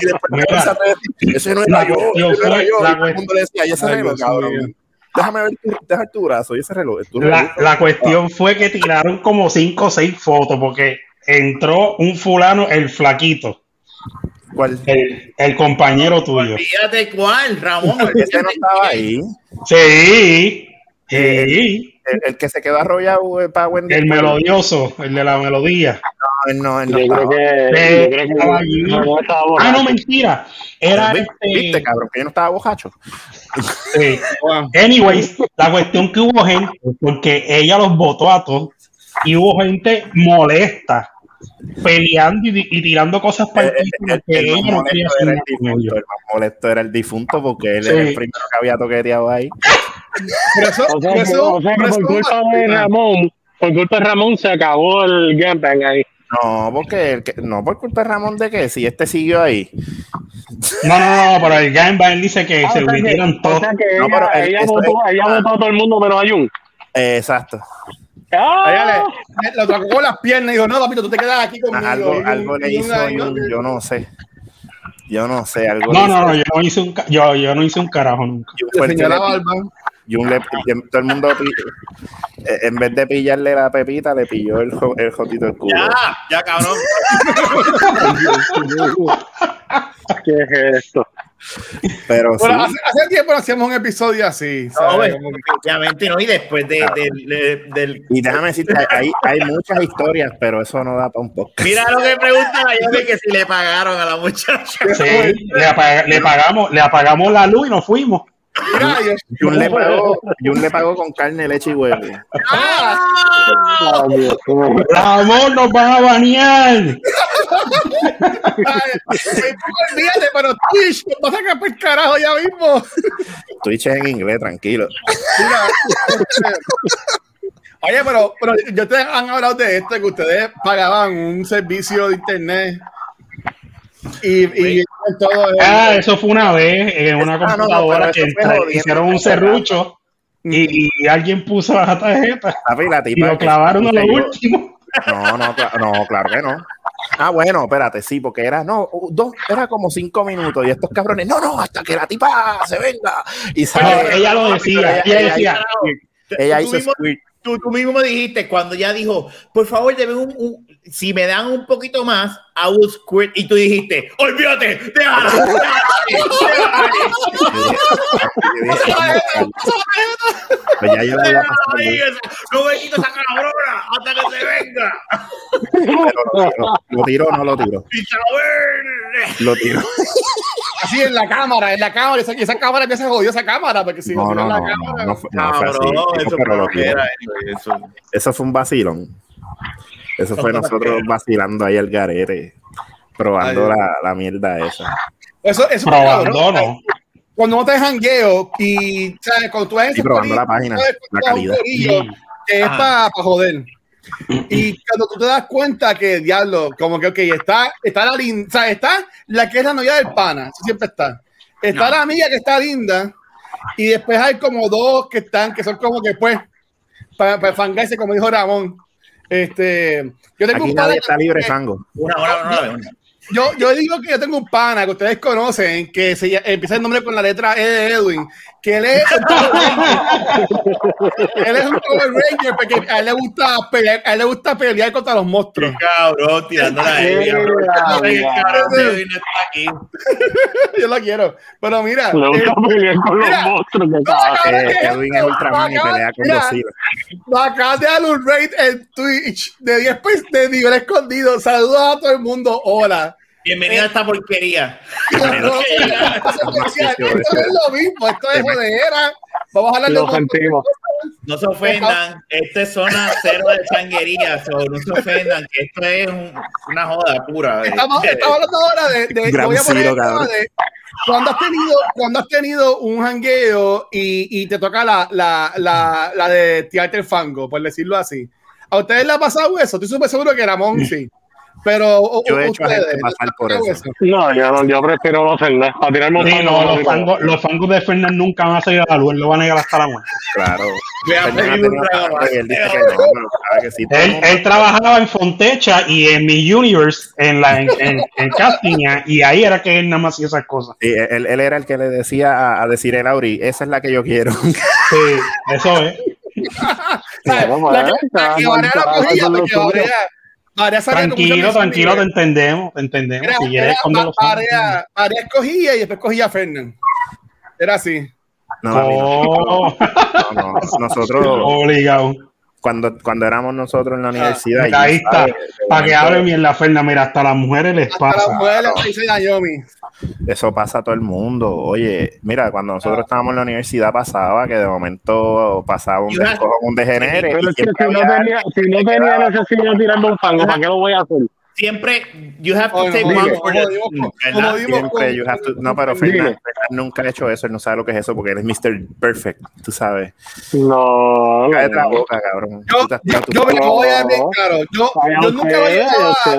y después me Mira, comenzaste a decir, ese no era yo, no era yo. Y todo el mundo le decía, y ese reloj, cabrón. Déjame ver tu, deja tu brazo y ese reloj. La, reloj. la cuestión fue que tiraron como cinco o seis fotos porque entró un fulano, el flaquito, ¿Cuál? el, el compañero tuyo. Fíjate cuál, Ramón. <laughs> Ese no estaba ahí. Sí. Sí. El, el que se quedó arrollado eh, para Wendy. El melodioso, el de la melodía. No, no, no Yo creo estaba. que. Sí, Yo creo que. estaba allí. no estaba Ah, no, mentira. Era ¿Viste, viste, este. cabrón? Que yo no estaba bojacho. sí. <laughs> Anyways, la cuestión que hubo gente, porque ella los votó a todos, y hubo gente molesta, peleando y, y tirando cosas para El, el piso, el- el más ella no quería molesto hacer era el difunto. El más molesto era el difunto porque él Sí. era el primero que había toqueteado ahí. Por eso, O sea por que, eso- o sea que por por eso- culpa de Ramón, por culpa de Ramón se acabó el gangbang ahí. No, porque el que- no por culpa de Ramón de que si este siguió ahí. No, no, no, pero el Gangbang dice que Ah, se o todos. sea que No, ella, pero el- ella esto votó, es- ella votó a todo el mundo menos a Jun. Eh, exacto. ¡Ah! Le, le tocó con las piernas y dijo, no, papito, tú te quedas aquí conmigo. Algo, Y- algo y le hizo una- y Jun, yo no sé. Yo no sé, algo No, le no, hizo. no, yo no hice un, yo, yo no hice un carajo nunca. Le señalaba al ban. Jun le- todo el mundo eh, en vez de pillarle la pepita, le pilló el, el jotito del culo. Ya, ya, cabrón. <laughs> ¿Qué es esto? Pero sí, Bueno, hace, hace tiempo hacíamos un episodio así. No, definitivamente no. Y después de, de- de- del. y déjame decirte, hay, hay muchas historias, pero eso no da para un poco. Mira lo que pregunta la Yogi que si le pagaron a la muchacha. Sí, le, apaga- le pagamos, le apagamos la luz y nos fuimos. Mira, yo- Jun le pagó, Jun le pagó con carne, leche y huevo. ¡Ah! Ay, Dios mío. Ramón, nos van a banear. Ay, Olvídate, pero Twitch, nos va a sacar por el carajo ya mismo. Twitch es en inglés, tranquilo. Mira, Oye, pero, pero yo ustedes han hablado de esto, que ustedes pagaban un servicio de internet y, y todo eso. Ah, eso fue una vez en una Ah, no, no, computadora que entra- jodiendo. hicieron un serrucho y, y alguien puso la tarjeta la y lo clavaron a lo último. No, no, no, claro que no. Ah, bueno, espérate, sí, porque era, no, dos, era como cinco minutos y estos cabrones, no, no, hasta que la tipa se venga. Y ella lo decía, ella decía, ella Tú hizo mismo- squirt. Tú, tú mismo me dijiste cuando ya dijo, por favor, deme un, un- si me dan un poquito más, I will squirt. Y tú dijiste, olvídate, déjala, déjala, Pues ya yo la había déjala pasado, <laughs> ahí, no me quito esa cabrona hasta que se venga. lo tiró, no lo tiró. Lo tiró. Así en la cámara, en la cámara, esa, esa cámara ya se jodió esa cámara, porque si No, no, no, la no, cámara. no, no fue, no fue así. Pero lo. Eso. Eso fue un vacilón. Eso fue nosotros vacilando ahí al garete, probando Ay, la, la mierda esa. Eso, eso probando. ¿no? Cuando uno te jangueo y ¿sabes? cuando tú ves Y probando corillo, la página, ¿sabes? la calidad. corillo que es Ajá. para joder. Y cuando tú te das cuenta que, diablo, como que, ok, está, está la linda, o sea, está la que es la novia del pana, eso siempre está. Está No. la amiga que está linda, y después hay como dos que están, que son como que, pues, para, para fangarse, como dijo Ramón. Este, yo tengo Aquí un pana nadie está que- libre, que- fango. Una, una, una, una, una. yo, yo digo que yo tengo un pana que ustedes conocen, que se, empieza el nombre con la letra E de Edwin, que él es un Power Ranger. él es un Power Ranger porque a él le gusta pelear, a él le gusta pelear contra los Qué monstruos. cabrón, tirando la qué cabrón está aquí. <laughs> yo lo quiero. Pero mira, Le gusta eh, pelear con los mira, monstruos que cabrón. Eh, Edwin es Ultraman y pelea con Mira, nos acabas de dar un rate en Twitch de 10 pesos de nivel escondido. Saludos a todo el mundo. Hola. Bienvenido a esta porquería. No, no, esto es lo mismo, esto es jodera. Vamos a hablar de Lo un. No se ofendan, esta es zona cero de changuería, so, no se ofendan, que esto es un- una joda pura. Estamos, estamos hablando ahora de, de- Gran voy a poner Ciro, de cuando has tenido, cuando has tenido un jangueo y, y te toca la, la, la, la de tirarte el fango, por decirlo así. ¿A ustedes les ha pasado eso? Estoy súper seguro que Ramón sí. Pero Yo he hecho a ustedes, gente pasar ¿les ha por pasado eso. No, yo, no, yo prefiero no. A tirar Sí, no, los, fangos, los fangos de Fernández nunca van a salir a la luz, él lo va a negar hasta la muerte. Claro. A él trabajaba en Fontecha y en mi Universe, en la en, en, en Castiña, y ahí era que él nada más hacía esas cosas. Sí, él, él era el que le decía a, a decir el Auri, esa es la que yo quiero. Sí, eso es. <laughs> Vamos, La que, cómo Tranquilo, tranquilo, te entendemos, te entendemos. Era, Si quieres Varea escogía y después cogía a Fernan. Era así. No, no. Oh, No, no. Nosotros, <laughs> obligado. Cuando, cuando éramos nosotros en la universidad. Ahí está. Para que hable bien la Ferna, mira, hasta las mujeres les Hasta las pasa. mujeres le dicen a Yomi. Eso pasa a todo el mundo. Oye, mira, cuando nosotros estábamos en la universidad pasaba que de momento pasaba un descojo, un degenere. Pero es que si no tenía, si no tenía necesidad de tirarme un fango, ¿para qué lo voy a hacer? Siempre, you have to Oh, take one for the no, pero Fernan nunca ha hecho eso, él no sabe lo que es eso porque él es Mr. Perfect, tú sabes. No, Cállate la boca, cabrón. Yo, me voy a ver claro. Yo, nunca lo llevaba. la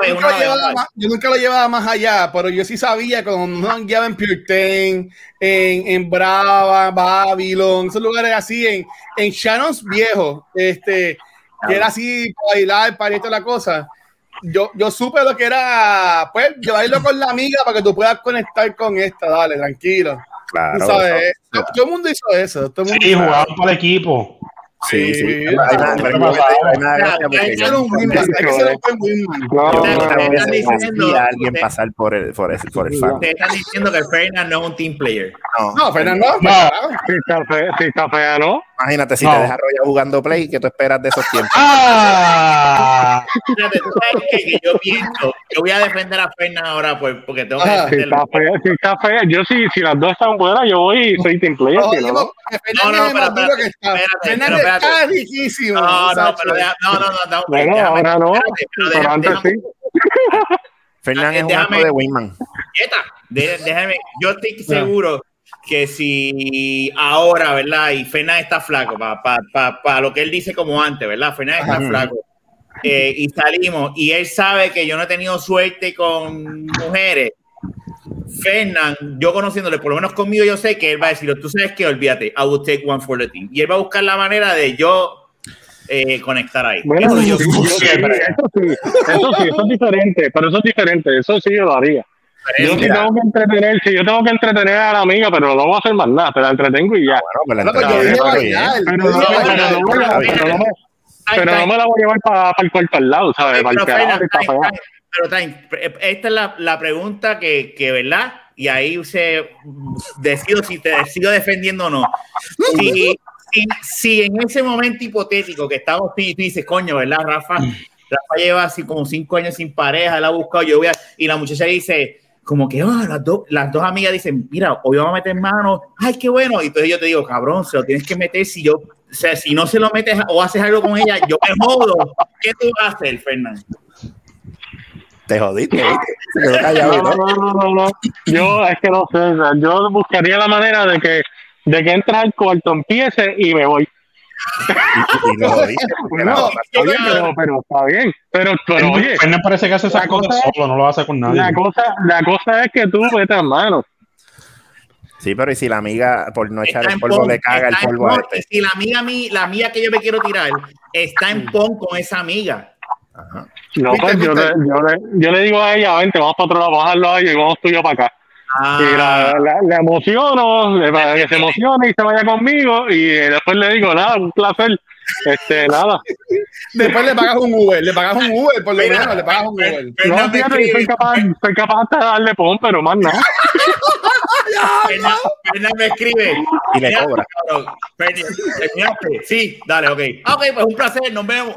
ve, Yo nunca, la lo llevaba más, yo nunca lo llevaba más allá, pero yo sí sabía que cuando uno guiaba en Purten, en, en Brava, Babylon, esos lugares así, en, en Shannon's viejo, este, que era así, para bailar, para esto la cosa. Yo, yo supe lo que era, pues, llevarlo con la amiga para que tú puedas conectar con esta, dale, tranquilo. Claro. Tú sabes, eso- todo el mundo hizo eso. Todo el mundo Sí, jugaban para el equipo. Sí, sí. Sí. Hay que ser un wingman, hay que ser un buen wingman. No, yo no, Ustedes no, muchas están veces diciendo- vi a alguien pasar por el, por el, por el fan. Ustedes están diciendo que Fernan no es un team player. No. No, Fernando, No. Si está fea, si está fea, ¿no? Imagínate si No. te dejas rollar jugando play, ¿qué tú esperas de esos tiempos? ¡Ah! Que yo pienso, yo voy a defender a Fernan ahora por- porque tengo que Ajá. Si defenderlo. está fea, si está fea. Yo sí, si las dos están buenas, yo voy y soy team player. No, si no, no. pero está riquísimo. No, no, pero no, no, no, no, Bueno, ahora no, pero antes sí. Fernán es un déjame- de Wingman. déjame, yo estoy seguro que si ahora, ¿verdad? Y Fernan está flaco, para pa, pa, pa lo que él dice como antes, ¿verdad? Fernan está Ajá. flaco. eh, y salimos, y él sabe que yo no he tenido suerte con mujeres. Fernan, yo conociéndole, por lo menos conmigo, yo sé que él va a decir, tú sabes que olvídate, I will take one for the team. Y él va a buscar la manera de yo eh, conectar ahí. Bueno, Eso yo- sí, yo- sí, siempre. eso sí, eso sí, eso es diferente, pero eso es diferente, eso sí yo lo haría. Yo sí Mira. tengo que entretener, sí, yo tengo que entretener a la amiga, pero no voy a hacer más nada, te la entretengo y ya. Bueno, pues No, pero. Pero no, me- la voy a llevar para el cuarto al lado, ¿sabes? Ay, Para el pero, Time, esta es la, la pregunta que, que, ¿verdad? Y ahí se decido si te decido defendiendo o no. Si, si, si en ese momento hipotético que estamos, tú dices, coño, ¿verdad, Rafa? Rafa lleva así como cinco años sin pareja, la ha buscado, yo voy a, y la muchacha dice, como que "Ah, las, dos las dos amigas dicen, mira, hoy vamos a meter mano, ay, qué bueno. Y entonces yo te digo, cabrón, se lo tienes que meter si yo, o sea, si no se lo metes o haces algo con ella, yo me jodo. ¿Qué tú vas a hacer, Fernando? Te jodiste, ¿viste? Se quedó callado No, no, no, no, no. Yo es que no sé, o sea, yo buscaría la manera de que de que entres al cuarto, empiece y me voy. Y, y lo jodiste porque la No, otra- Está bien, pero, pero está bien. Pero, pero oye, Fernan parece que hace esas cosas cosa solo, no lo hace con nadie. la cosa, la cosa es que tú metas mano. Sí, pero y si la amiga, por no echar Está el polvo, pon, le caga el polvo a este. y si la amiga, mi, la amiga que yo me quiero tirar está en pon con esa amiga. No, pues yo le, yo, le, yo le digo a ella, vente, vamos para otro lado, vamos a ahí y vamos tú y yo para acá. Ah, Y la, la, la emociono, le, para que se emocione y se vaya conmigo y eh, después le digo, nada, un placer. Este, <laughs> nada. Después le pagas un Uber, le pagas un Uber, por lo Mira, menos le pagas un Uber. No, Fernan me fíjate, soy capaz, soy capaz hasta de darle pon, pero más <laughs> nada. Fernan me escribe. Y le "Mira, cobra. Sí, dale, ok. Ah, Ok, pues un placer, nos vemos.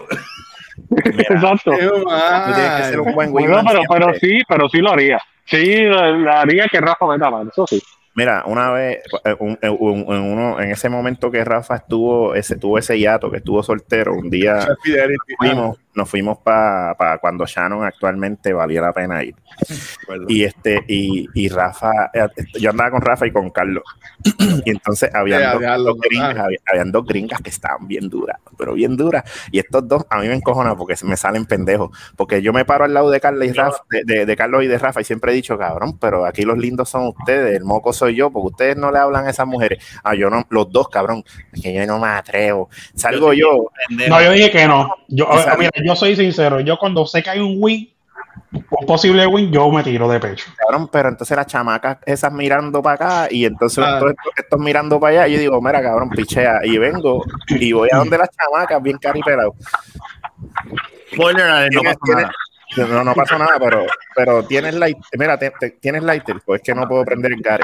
<laughs> Exacto. Tú tienes que ser un buen pero, pero sí, pero sí lo haría. Sí, lo haría que Rafa meta mano, eso sí. Mira, una vez, eh, un- eh, un- en, uno, en ese momento que Rafa estuvo, ese, tuvo ese hiato, que estuvo soltero, un día fuimos, nos fuimos para cuando Shannon actualmente valía la pena ir. Y este, y, y Rafa, eh, yo andaba con Rafa y con Carlos. Y entonces habían, dos, déjalo, dos gringas, había- habían dos gringas que estaban bien duras, pero bien duras. Y estos dos a mí me encojonan porque se me salen pendejos. Porque yo me paro al lado de Carlos y Rafa, de, de- de Carlos y de Rafa, y siempre he dicho, cabrón, pero aquí los lindos son ustedes, el moco soy yo, porque ustedes no le hablan a esas mujeres. Ah, yo no, los dos, cabrón, es que yo no me atrevo. Salgo yo, No, yo dije que no. Yo, Exacto. mira, yo soy sincero. Yo cuando sé que hay un win, un posible win, yo me tiro de pecho. cabrón, pero entonces las chamacas esas mirando para acá y entonces Ah. estos, estos mirando para allá, y yo digo, mira, cabrón, pichea, y vengo y voy a donde las chamacas, bien caripelado. Spoiler no pasa nada. No, no pasó nada, pero, pero tienes light, mira, te- te- tienes lighter, pues es que no puedo prender el gare.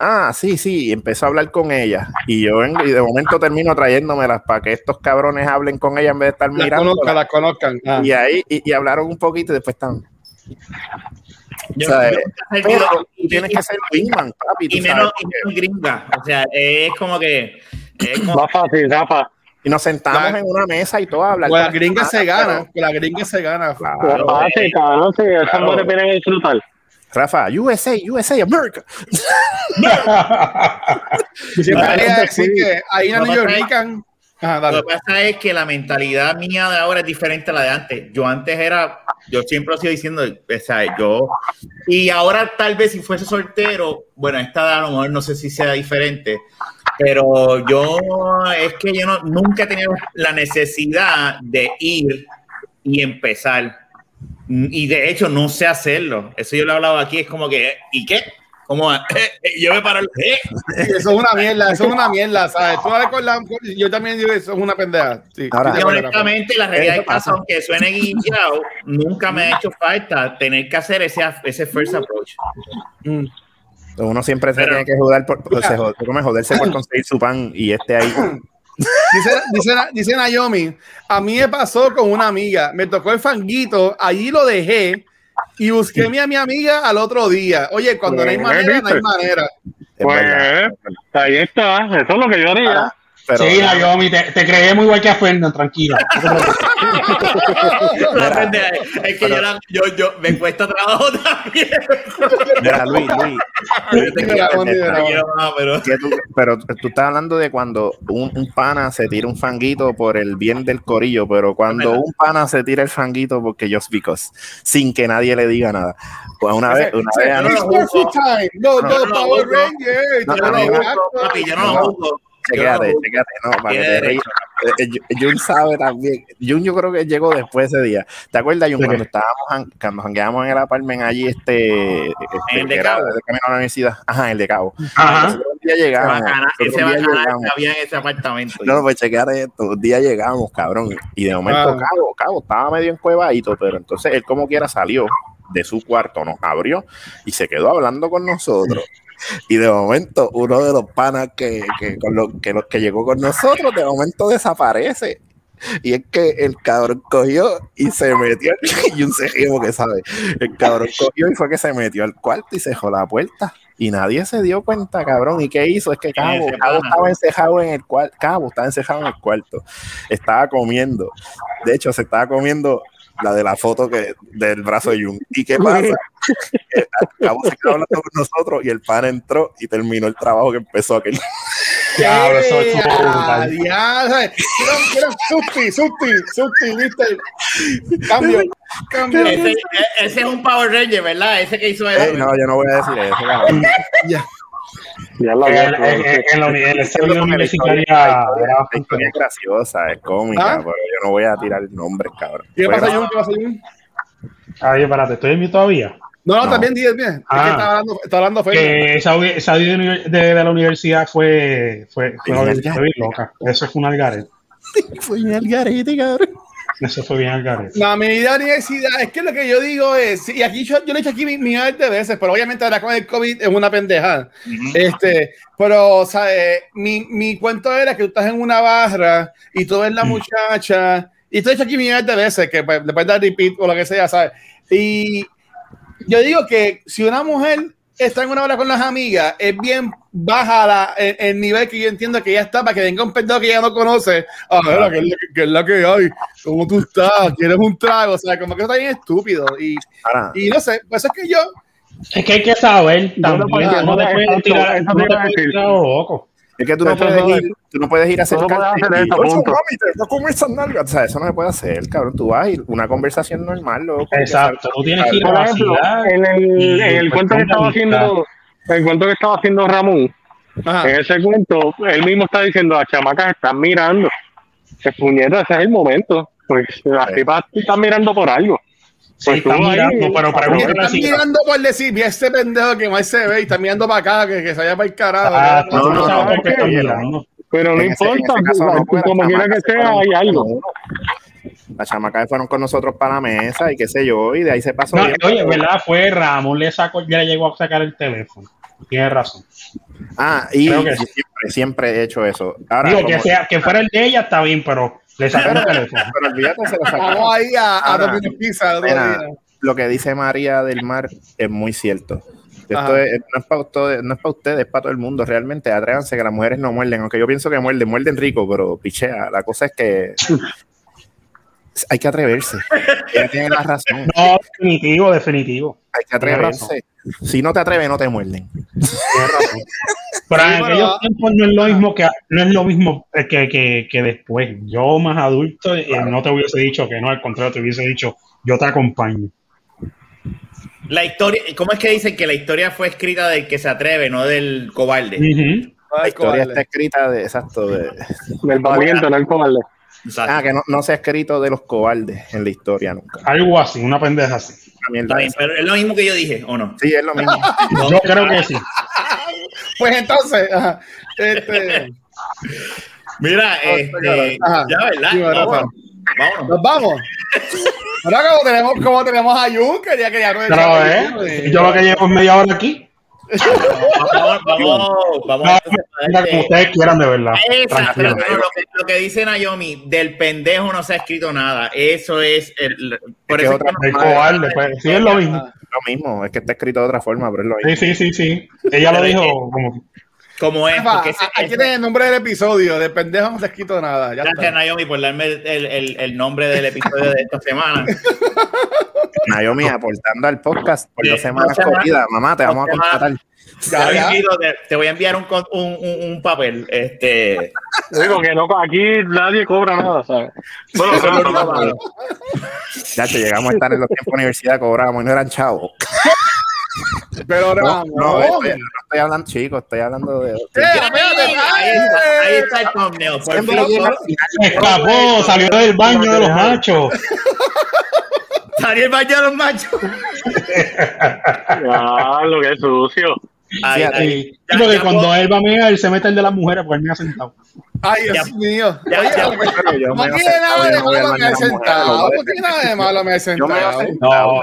Ah, sí, sí, y empezó a hablar con ella. Y yo vengo y de momento termino trayéndomelas para que estos cabrones hablen con ella en vez de estar Las mirando. conozcan, las conozcan. Ah. Y ahí, y, y hablaron un poquito y después están. Yo- O sea, yo- Pero tú tienes que ser wingman, papi. y menos, gringa. O sea, es como que. Es como, Va fácil, Rafa. Y nos sentamos La- en una mesa y todo a hablar. Con las con gringas se gana, con las gringas se gana. Claro. Va fácil, cabrón. Sí, esas Claro. mujeres vienen a disfrutar. Rafa, USA, USA, America. <laughs> Sí. decir que hay una Lo New que pasa es- Yorkican. Ajá, Lo que pasa es que la mentalidad mía de ahora es diferente a la de antes. Yo antes era, yo siempre lo sigo diciendo, o sea, yo, y ahora tal vez si fuese soltero, bueno, esta edad a lo mejor no sé si sea diferente, pero yo, es que yo no, nunca he tenido la necesidad de ir y empezar. Y de hecho no sé hacerlo. Eso yo lo he hablado aquí, es como que, ¿y qué? Como, yo me paro, ¿eh? <laughs> Sí, eso es una mierda, eso es una mierda, ¿sabes? Tú con la- yo también digo eso es una pendeja. Sí, Ahora- sí, honestamente, la realidad del caso, aunque suene guillado, nunca me ha hecho falta tener que hacer ese, ese first approach. Mm. Uno siempre se Pero- tiene que joder por, joderse por conseguir su pan y este ahí. <clears throat> Dice, dice, dice Naomi, a mí me pasó con una amiga, me tocó el fanguito, allí lo dejé y busqué a mi, a mi amiga al otro día. Oye, cuando no hay manera, no hay manera. Es Pues, ahí está. Eso es lo que yo haría. Ah, Pero, sí, Naomi, te, te creemos igual que a Fernan, tranquila. No es que yo, la- yo, yo me cuesta trabajo también. mira, Luis, Luis, Yo te Mira, quiero, Juan, mira, te quiero más, pero tú- pero tú estás hablando de cuando un, un pana se tira un fanguito por el bien del corillo, pero cuando un pana se tira el fanguito porque just because, sin que nadie le diga nada. Pues una vez, una vez a no. No, No, no, no. No, Yo yo no, no no hago. juzgo, papi, yo no lo No. juzgo. Yo no Chequéate, chequéate, no, para que Tiene te derecho. rías. Eh, eh, Jun sabe también. Jun yo creo que llegó después de ese día. ¿Te acuerdas, Jun, ¿De cuando estábamos, cuando jangueamos en el apartment allí, este, este ¿En el de Cabo? de camino a la universidad? Ajá, el de Cabo. Ajá. Un día llegamos. bacana- Ese día llegamos. que había en ese apartamento. No, pues chequeate esto. Un día llegamos, cabrón. Y de momento, Ah. Cabo, Cabo estaba medio encuevadito, pero entonces él como quiera salió de su cuarto, nos abrió y se quedó hablando con nosotros. Y de momento, uno de los panas que, que, con los, que, que llegó con nosotros, de momento desaparece. Y es que el cabrón cogió y se metió. <laughs> Y un cejimo que sabe. El cabrón cogió y fue que se metió al cuarto y se dejó la puerta. Y nadie se dio cuenta, cabrón. ¿Y qué hizo? Es que Cabo, Cabo estaba encejado en el cuarto. Cabo estaba encejado en el cuarto. Estaba comiendo. De hecho, se estaba comiendo la de la foto que, del brazo de Jung. ¿Y qué <laughs> pasa? Se quedó hablando con nosotros y el pan entró y terminó el trabajo que empezó aquel. Diablo, eso ¡Eh, estuvo brutal. Quiero, Susti, Susti, Susti, ¿viste? Cambio, cambio. Ese, ese es un Power Ranger, ¿verdad? Ese que hizo Eh, eso. no, yo no voy a decir eso. cabrón. Ya la En, en- en- en historia- era es graciosa, es cómica, ¿Ah? pero yo no voy a tirar nombres, cabrón. ¿Qué Fue pasa, Jun? ¿Qué pasa, Jun? Ay, espérate, ¿estoy en mí todavía? No, no, No. también, diez, bien. Es que Ah. está hablando, está hablando. Que esa, esa de, de- de la universidad fue, fue, fue, fue loca. Eso fue un algarete. <laughs> Fue un algarete, cabrón. Eso fue bien algarete. La medida de universidad, es que lo que yo digo es, y aquí yo, yo lo he hecho aquí mi, mi de veces, pero obviamente ahora con el COVID es una pendejada. Este, pero, ¿sabes? Mi, mi cuento era que tú estás en una barra y tú ves la muchacha, y tú he hecho aquí mi de veces, que pues, después de repeat o lo que sea, ¿sabes? Y yo digo que si una mujer está en una hora con las amigas, es bien baja la, el, el nivel que yo entiendo que ya está para que venga un pendejo que ella no conoce. A ver, ¿qué es, la, que- qué es la que hay? ¿Cómo tú estás? ¿Quieres un trago? O sea, como que eso está bien estúpido. Y, Ahora, y no sé, pues es que yo, Es que hay que saber No, te puedes tirar, no te puedes tirar loco. Es que tú no puedes no es- ir, tú no puedes ir a Tú no acercarte hacer y, eso, "Oye, punto". mami, te voy a comer esas nalgas". O sea, eso no se puede hacer, cabrón. Tú vas a ir una conversación normal, loco. Exacto, tú tienes que ir a Por ejemplo, en el, y, en el cuento que estaba haciendo, el cuento que estaba haciendo Ramón, ajá, en ese cuento, él mismo está diciendo, las chamacas están mirando. Que puñeta, ese es el momento. Pues las tipas están mirando por algo. Sí, Pues tú están ahí- mirando, pero pregúntale están así. mirando por decir, vi a ese pendejo que más se ve y está mirando para acá, que, que se vaya para el carajo. Ah, no, no no, no, no, mirando. Pero no importa, pues, como las quiera que sea, hay algo. uno. Las chamacas fueron con nosotros para la mesa y qué sé yo, y de ahí se pasó. No, bien. oye, ¿verdad? Fue Ramón, le sacó, ya le llegó a sacar el teléfono. Tienes razón. Ah, y sí. siempre, siempre he hecho eso. Ahora, Digo, que, sea, que fuera el de ella está bien, pero le sacaron el teléfono. pero olvídate, se lo sacaron. Vamos ahí a, a Ahora, Pizza. Mira, lo que dice María del Mar es muy cierto. Esto es- no, es para ustedes, no es para ustedes, es para todo el mundo. Realmente, atrévanse que las mujeres no muerden. Aunque yo pienso que muerden, muerden rico, pero pichea. La cosa es que <laughs> hay que atreverse. Ella tiene la razón. No, definitivo, definitivo. Hay que atreverse. Si no te atreves, no te muerden. Tienes razón. <laughs> Pero en aquellos tiempos no es lo mismo que no es lo mismo que, que, que después. Yo más adulto eh, no te hubiese dicho que no, al contrario, te hubiese dicho yo te acompaño. La historia, ¿cómo es que dicen que la historia fue escrita del que se atreve, no del cobarde? La historia cobarde. está escrita de exacto. De, Del valiente, no el cobarde. Exacto. ah, que no, no se ha escrito de los cobardes en la historia nunca. Algo así, una pendeja así. Está bien, pero es lo mismo que yo dije, ¿o no? Sí, es lo mismo. <laughs> Yo creo que sí. <laughs> Pues entonces, ajá, este, Mira, este, Ajá. ya, ¿verdad? Vámonos. Vámonos. nos vamos. Ahora como tenemos, como tenemos a Jun, que ya quería Pero, ¿eh? Yo lo que llevo es media hora aquí. Vamos, vamos, vamos. No, como este, ustedes quieran, de verdad. Esa, pero no, lo, que, lo que dice Naomi, del pendejo no se ha escrito nada. Eso es. El, por que eso otra- es que El no- cobarde, pues, sí es lo mismo. lo mismo. Es que está escrito de otra forma, pero es lo mismo. Sí, sí, sí, sí. Ella lo dijo como como es. Porque ese- aquí tienes el nombre del episodio, de pendejo no se ha escrito nada. Ya Gracias, está. Naomi, por darme el, el, el nombre del episodio de esta semana. <laughs> Naomi <laughs> aportando al podcast por Sí, dos semanas corridas. Mamá, te vamos a contratar. Te, Ya, voy a ya. enviar- te- te voy a enviar un, un, un, un papel. Este, Digo que no, aquí nadie cobra nada, ¿sabes? Bueno, <laughs> claro, único claro. malo. Ya te llegamos a estar en los tiempos de universidad, cobrábamos y no eran chavos. Pero No, no, no, estoy, no estoy hablando, chicos, estoy hablando de. Eh, espérate, ahí, está, ahí está el thumbnail. Por escapó, salió del baño de los machos. Salió el baño de los machos. Ya, lo que es sucio. Ahí, Fíjate. ahí. Sí, Ya, porque ya cuando puedo- él va a mear, él se mete el de las mujeres porque él me ha sentado. Ay, Dios Ya- mío. ya- Oye, ya- yo no tiene nada de malo me mujeres, sentado. a No tiene nada de malo me he Yo me voy a sentado. No.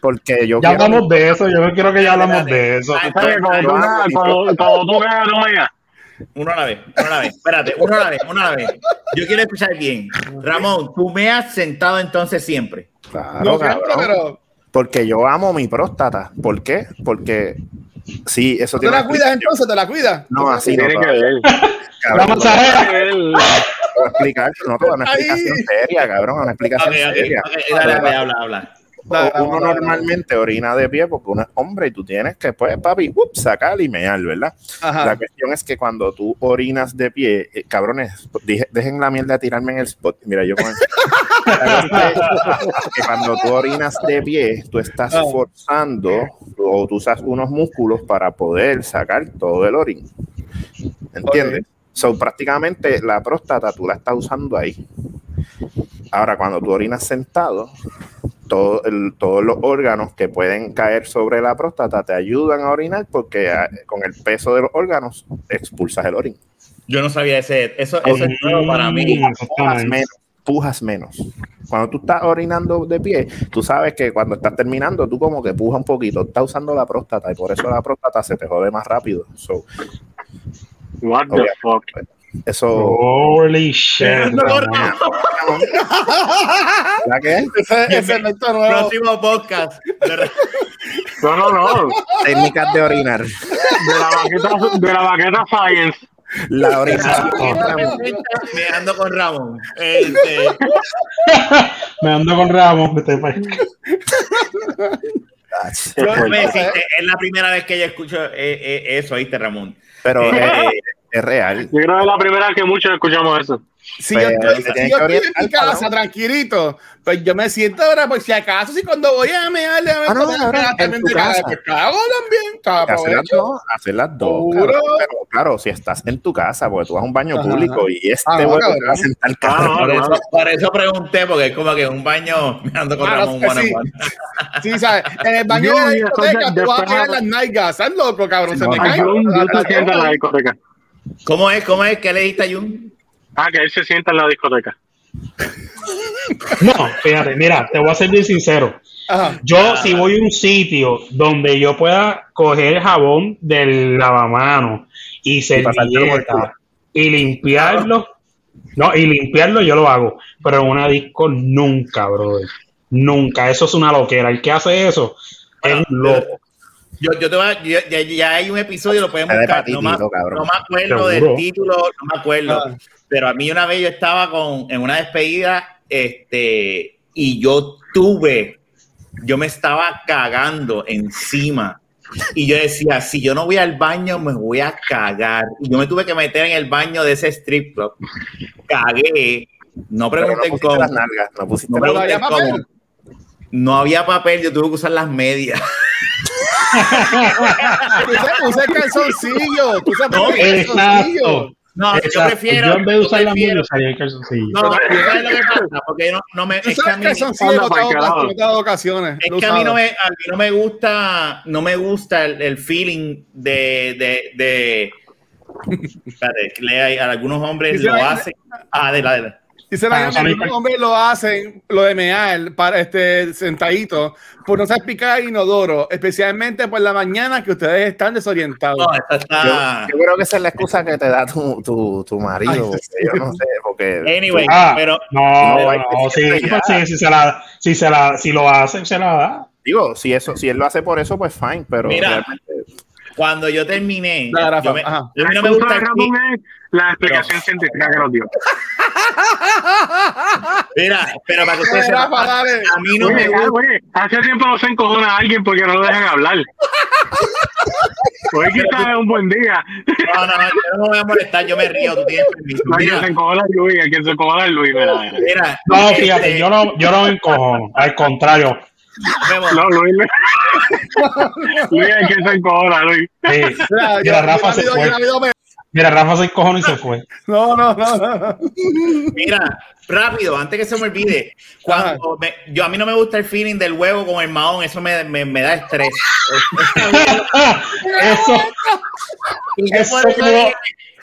Porque yo Ya quiero- hablamos de eso, yo no quiero que ya hablamos de eso. Ay. Cuando tú veas, no veas. Uno a la vez, uno a la vez. Espérate, uno a la vez, uno a la vez. Yo quiero escuchar bien. Ramón, tú me has sentado entonces siempre. Claro, No siempre, cabrón. pero Porque yo amo mi próstata. ¿Por qué? Porque sí, eso ¿tú te tiene la una cuidas entonces? ¿Te la cuidas? No, así no. Tiene que ver. cabrón, La te voy a explicar, no te voy a dar una explicación seria, cabrón, una explicación ok, seria. ok, dale, dale, habla, habla. Uno normalmente orina de pie porque uno es hombre y tú tienes que, pues, papi, sacar y mear, ¿verdad? Ajá. La cuestión es que cuando tú orinas de pie, eh, cabrones, dije- dejen la mierda de tirarme en el spot. Mira, yo con el- que <laughs> cuando tú orinas de pie, tú estás Ah. forzando o tú usas unos músculos para poder sacar todo el orín. ¿Entiendes? So, prácticamente la próstata tú la estás usando ahí. Ahora, cuando tú orinas sentado, todo el- todos los órganos que pueden caer sobre la próstata te ayudan a orinar porque ah, con el peso de los órganos expulsas el orín. Yo no sabía ese. Eso, eso es nuevo para mí. Mm, eso está Pujas menos, pujas menos. Cuando tú estás orinando de pie, tú sabes que cuando estás terminando, tú como que pujas un poquito, estás usando la próstata y por eso la próstata se te jode más rápido. So, What the fuck. Eso, Holy shit. No, no, Ramón. no. ¿verdad que es? Ese, ese es nuestro nuevo. Próximo podcast. De- No, no, no. Técnicas de orinar. De la baqueta, de la baqueta Science. La orinación. Me ando con Ramón. Este, Me ando con me deciste, es la primera vez que yo escucho eh, eh, eso, ¿viste, Ramón? Pero Eh, eh, es real. Yo creo que es la primera vez que muchos escuchamos eso. Si yo estoy, si yo en mi casa tranquilito, pues yo me siento ahora, por si acaso, si cuando voy a mearle a Ah, no, me cabrón, en tu casa. pues cago también, Hacer las dos, hacer las dos. Pero claro, si estás en tu casa, porque tú vas a un baño Ajá. público y este Ah, huevo te va a sentar Ah. Por no, eso, por eso pregunté, porque es como que un baño me ando con Ah, Ramón on sí. sabes, en el baño Yo, de la discoteca tú vas a tirar las nalgas, ¿estás loco, cabrón? Se No, me no, cae. La discoteca. ¿Cómo es? ¿Cómo es? ¿Qué le diste a Jun? Ah, que él se sienta en la discoteca. No, fíjate, mira, te voy a ser bien sincero. Ajá. Yo, si voy a un sitio donde yo pueda coger jabón del lavamano y el servilleta y limpiarlo, no, y limpiarlo yo lo hago, pero en una disco nunca, brother. Nunca. Eso es una loquera. El que hace eso es un loco. Yo, yo te voy a- ya, ya- ya hay un episodio, lo pueden buscar. No, me- no acuerdo Seguro. del título, no me acuerdo. Ah. Pero a mí una vez yo estaba con, en una despedida este, y yo tuve, yo me estaba cagando encima. Y yo decía, si yo no voy al baño, me voy a cagar. Y yo me tuve que meter en el baño de ese strip club. Cagué. No pregunten pusiste cómo. las nalgas, no pusiste había cómo. No había papel, yo tuve que usar las medias. <laughs> Tú calzoncillo. Tú No. Exacto. Yo prefiero. Yo en vez de usar la usaría el calzoncillo. No, ¿sabes lo que pasa? Porque yo no, no me. Es que a mí, calzoncillo ocasiones. es que a mí no me, a mí no me gusta, no me gusta el, el feeling de, de, de algunos hombres lo hacen. Ah, de la, de la. Dice la gente, algunos hombres lo hacen, lo de mear, para este sentadito, por no saber picar inodoro, especialmente por la mañana que ustedes están desorientados. No, está. Yo creo que esa es la excusa que te da tu, tu, tu marido. Ay, yo no sé, porque <laughs> Anyway, Ah, pero No, No, sí, sí, si se la, si se la, si lo hacen, se la da. digo, si eso, si él lo hace por eso, pues fine, pero Mira. realmente cuando yo terminé, Dale, Rafa, yo me- ajá. a mí La no me gusta de el Ramón es la explicación científica que nos dio. <laughs> Mira, pero para que ustedes sepan, Rafa, dale. a mí no me Oye, gusta. oye, hace tiempo no se encojona a alguien porque no lo dejan hablar. Hoy quizás es un buen día. No, no, yo no me voy a molestar, yo me río, tú tienes permiso. No, quien se encojona es Luis, que se encojona es Luis. Mira, mira. mira, No, este, fíjate, yo no, yo no me encojo. Al contrario. No, Luis, <laughs> Luis es el que se encojona, Luis. Sí. Mira, Mira, yo- Rafa se fue. Mira, Rafa se encojó y se fue. No, no, no, no. Mira, rápido, antes que se me olvide, cuando me- yo a mí no me gusta el feeling del huevo con el mahón, eso me, me, me da estrés. <laughs> Eso, Y Eso por eso no- dije,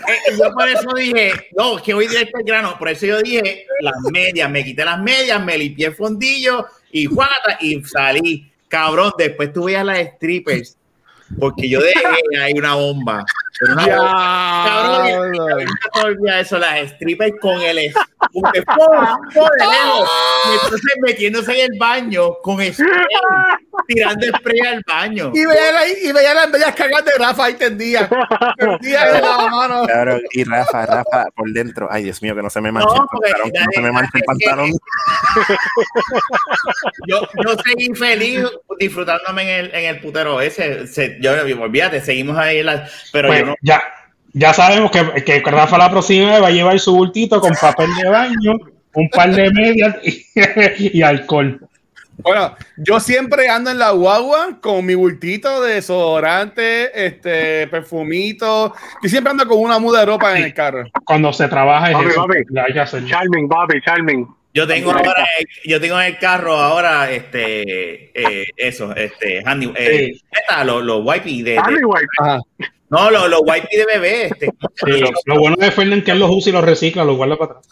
eh, yo por eso dije, no, que voy directo al grano. Por eso yo dije las medias, me quité las medias, me limpié el fondillo y y salí. Cabrón, después tú veías las strippers, porque yo dejé ahí una bomba. Pero una bomba. Cabrón, te olvidas eso, las strippers con el es- con el ¡pum! ¡pum! de lejos. y entonces metiéndose en el baño con spray, <laughs> tirando spray al baño. Y veía la, y veía las bellas cagas de Rafa ahí tendía. Tendía de la mano. Claro, y Rafa, Rafa por dentro. Ay, Dios mío, que no se me manche No, el porque pantalón. que no se me manche el pantalón. <laughs> Yo, yo seguí feliz disfrutándome en el, en el putero ese. Se- yo, olvídate, seguimos ahí. en la- pero pues, yo no. ya, ya sabemos que, que Rafa la próxima va a llevar su bultito con papel de baño, un par de medias y, <laughs> y alcohol. Bueno, yo siempre ando en la guagua con mi bultito de desodorante, este, perfumito. Yo siempre ando con una muda de ropa en el carro. Cuando se trabaja es Papi, eso. papi. Hay que hacerlo. Charming, papi, charming. Yo tengo ahora, yo tengo en el carro ahora, este, eh, eso, este, handy, eh, Sí. esta, los, los wipes de. Ajá. No, los, los wipes de bebé, este, ¿cómo se Sí, lo, lo bueno de Fernan que él los usa y los recicla, los guarda para atrás.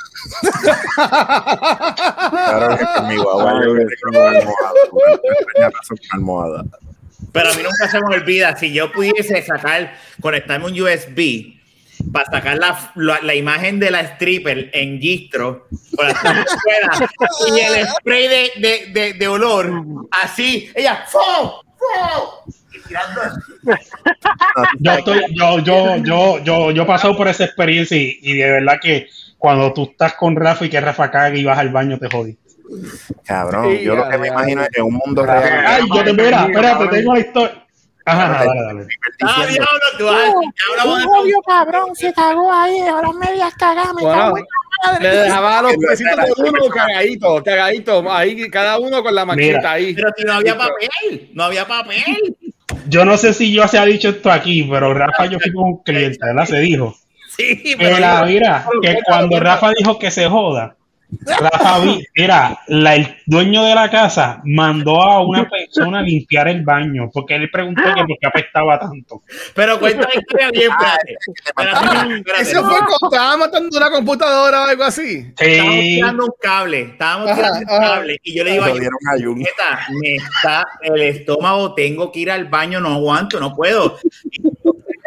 Claro que yo una almohada. Con almohada. Pero a mí nunca se me olvida, si yo pudiese sacar, conectarme un USB para sacar la, la, la imagen de la stripper en gistro, una escuela, y el spray de, de, de, de olor, así, ella, ¡fum! ¡fum! Tirando Yo, estoy, yo, yo, yo, yo, yo he pasado por esa experiencia y, y de verdad que cuando tú estás con Rafa y que Rafa caga y vas al baño te jodí. Cabrón, Sí, yo lo ya, que me ya. imagino es que en un mundo real. Ay, yo te mira, espérate, tengo la historia. Ajá, dale, dale. ¡Ah, diablo! Tú a ya hablamos de cabrón, se cagó ahí, ahora me Bueno, cago en la madre. Le dejaba los pesitos de uno cagadito, cagadito, ahí cada uno con la Mira. ahí. Pero si no había papel, no había papel. Yo no sé si yo se ha dicho esto aquí, pero Rafa yo fui con un cliente, ¿verdad? Se dijo. Sí, Que la, mira, que cuando Rafa dijo que se joda, Rafa, mira, la- el dueño de la casa mandó a una persona a limpiar el baño porque él preguntó que por qué apestaba tanto. Pero historia bien, espérate. Espérate. Eso fue cuando estaba matando una computadora o algo así. Estábamos Sí, tirando un cable, estábamos Ajá, tirando un cable y yo le digo a Lo dieron a Jun. Me está el estómago, tengo que ir al baño, no aguanto, no puedo. Y yo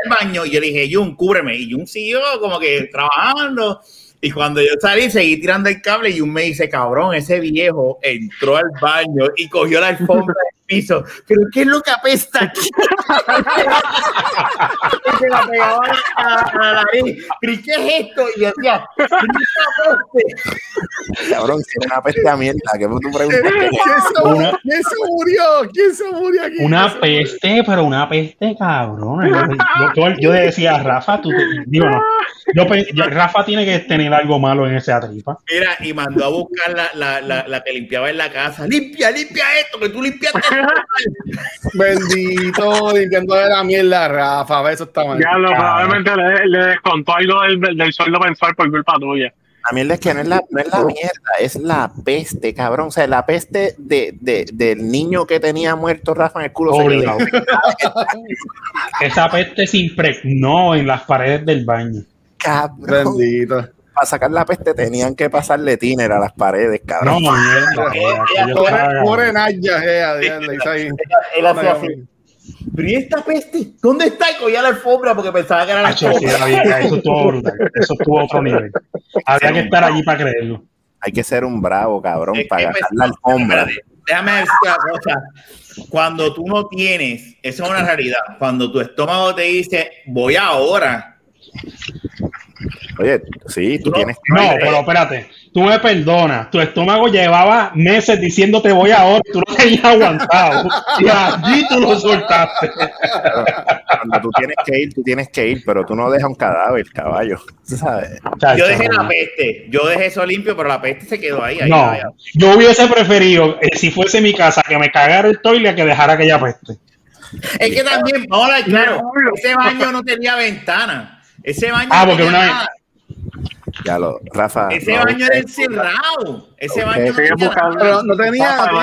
al baño y yo le dije, Jun, cúbreme. Y Jun siguió como que trabajando. Y cuando yo salí, seguí tirando el cable y Jun me dice, cabrón, ese viejo entró al baño y cogió la alfombra piso. Pero ¿qué es lo que apesta aquí? <laughs> y se la pegaba a, a la nariz. Pero, ¿y ¿qué es esto? Y yo decía, "¿Qué es esta peste?". Cabrón, si era una peste a mierda, que tú preguntas. ¿Quién se, Una- quién se murió? ¿Quién se murió aquí? una peste, pero una peste cabrón. Yo, yo- yo le decía a Rafa, tú te- digo no. Yo- Rafa tiene que tener algo malo en esa tripa. Mira, y mandó a buscar la, la, la, la que limpiaba en la casa. Limpia, limpia esto, que tú limpiaste. <laughs> Bendito, limpiando de la mierda, Rafa. Eso está mal. Ya lo, probablemente le, le descontó algo del, del sueldo mensual por culpa tuya. La mierda es que no es la, no es la mierda, es la peste, cabrón. O sea, la peste de, de- del niño que tenía muerto Rafa en el culo. se le- Obligado. <laughs> Esa peste se impregnó en las paredes del baño. Cabrón. Bendito. Para sacar la peste tenían que pasarle tiner a las paredes, cabrón. No, <laughs> Pobre, Naya, eh. Él hacía así. Pero ¿y esta peste? ¿Dónde está? Y cogía la alfombra porque pensaba que era la había- Eso estuvo brutal. Eso estuvo a otro nivel. Había que estar allí para creerlo. Hay que ser un bravo, cabrón, para me- agarrar la alfombra. Déjame decirte una cosa. Cuando tú no tienes, eso es una realidad. Cuando tu estómago te dice, voy ahora. Oye, sí, tú No, tienes que. No, pero espérate. Tú me perdonas. Tu estómago llevaba meses diciéndote voy ahora. Tú no tenías aguantado. Y allí tú lo soltaste. Cuando tú tienes que ir, tú tienes que ir, pero tú no dejas un cadáver, caballo. ¿Tú ¿Sabes? Yo dejé la peste. Yo dejé eso limpio, pero la peste se quedó ahí. ahí, No, yo hubiese preferido, eh, si fuese mi casa, que me cagara el toile que dejara aquella peste. Es que también, vamos a hablar claro, ese baño no tenía ventana. Ese baño Ah, no porque tenía una vez- nada. Ya lo, Rafa. Ese no, baño era encerrado. Ese baño nada. Pero no tenía, Rafa, no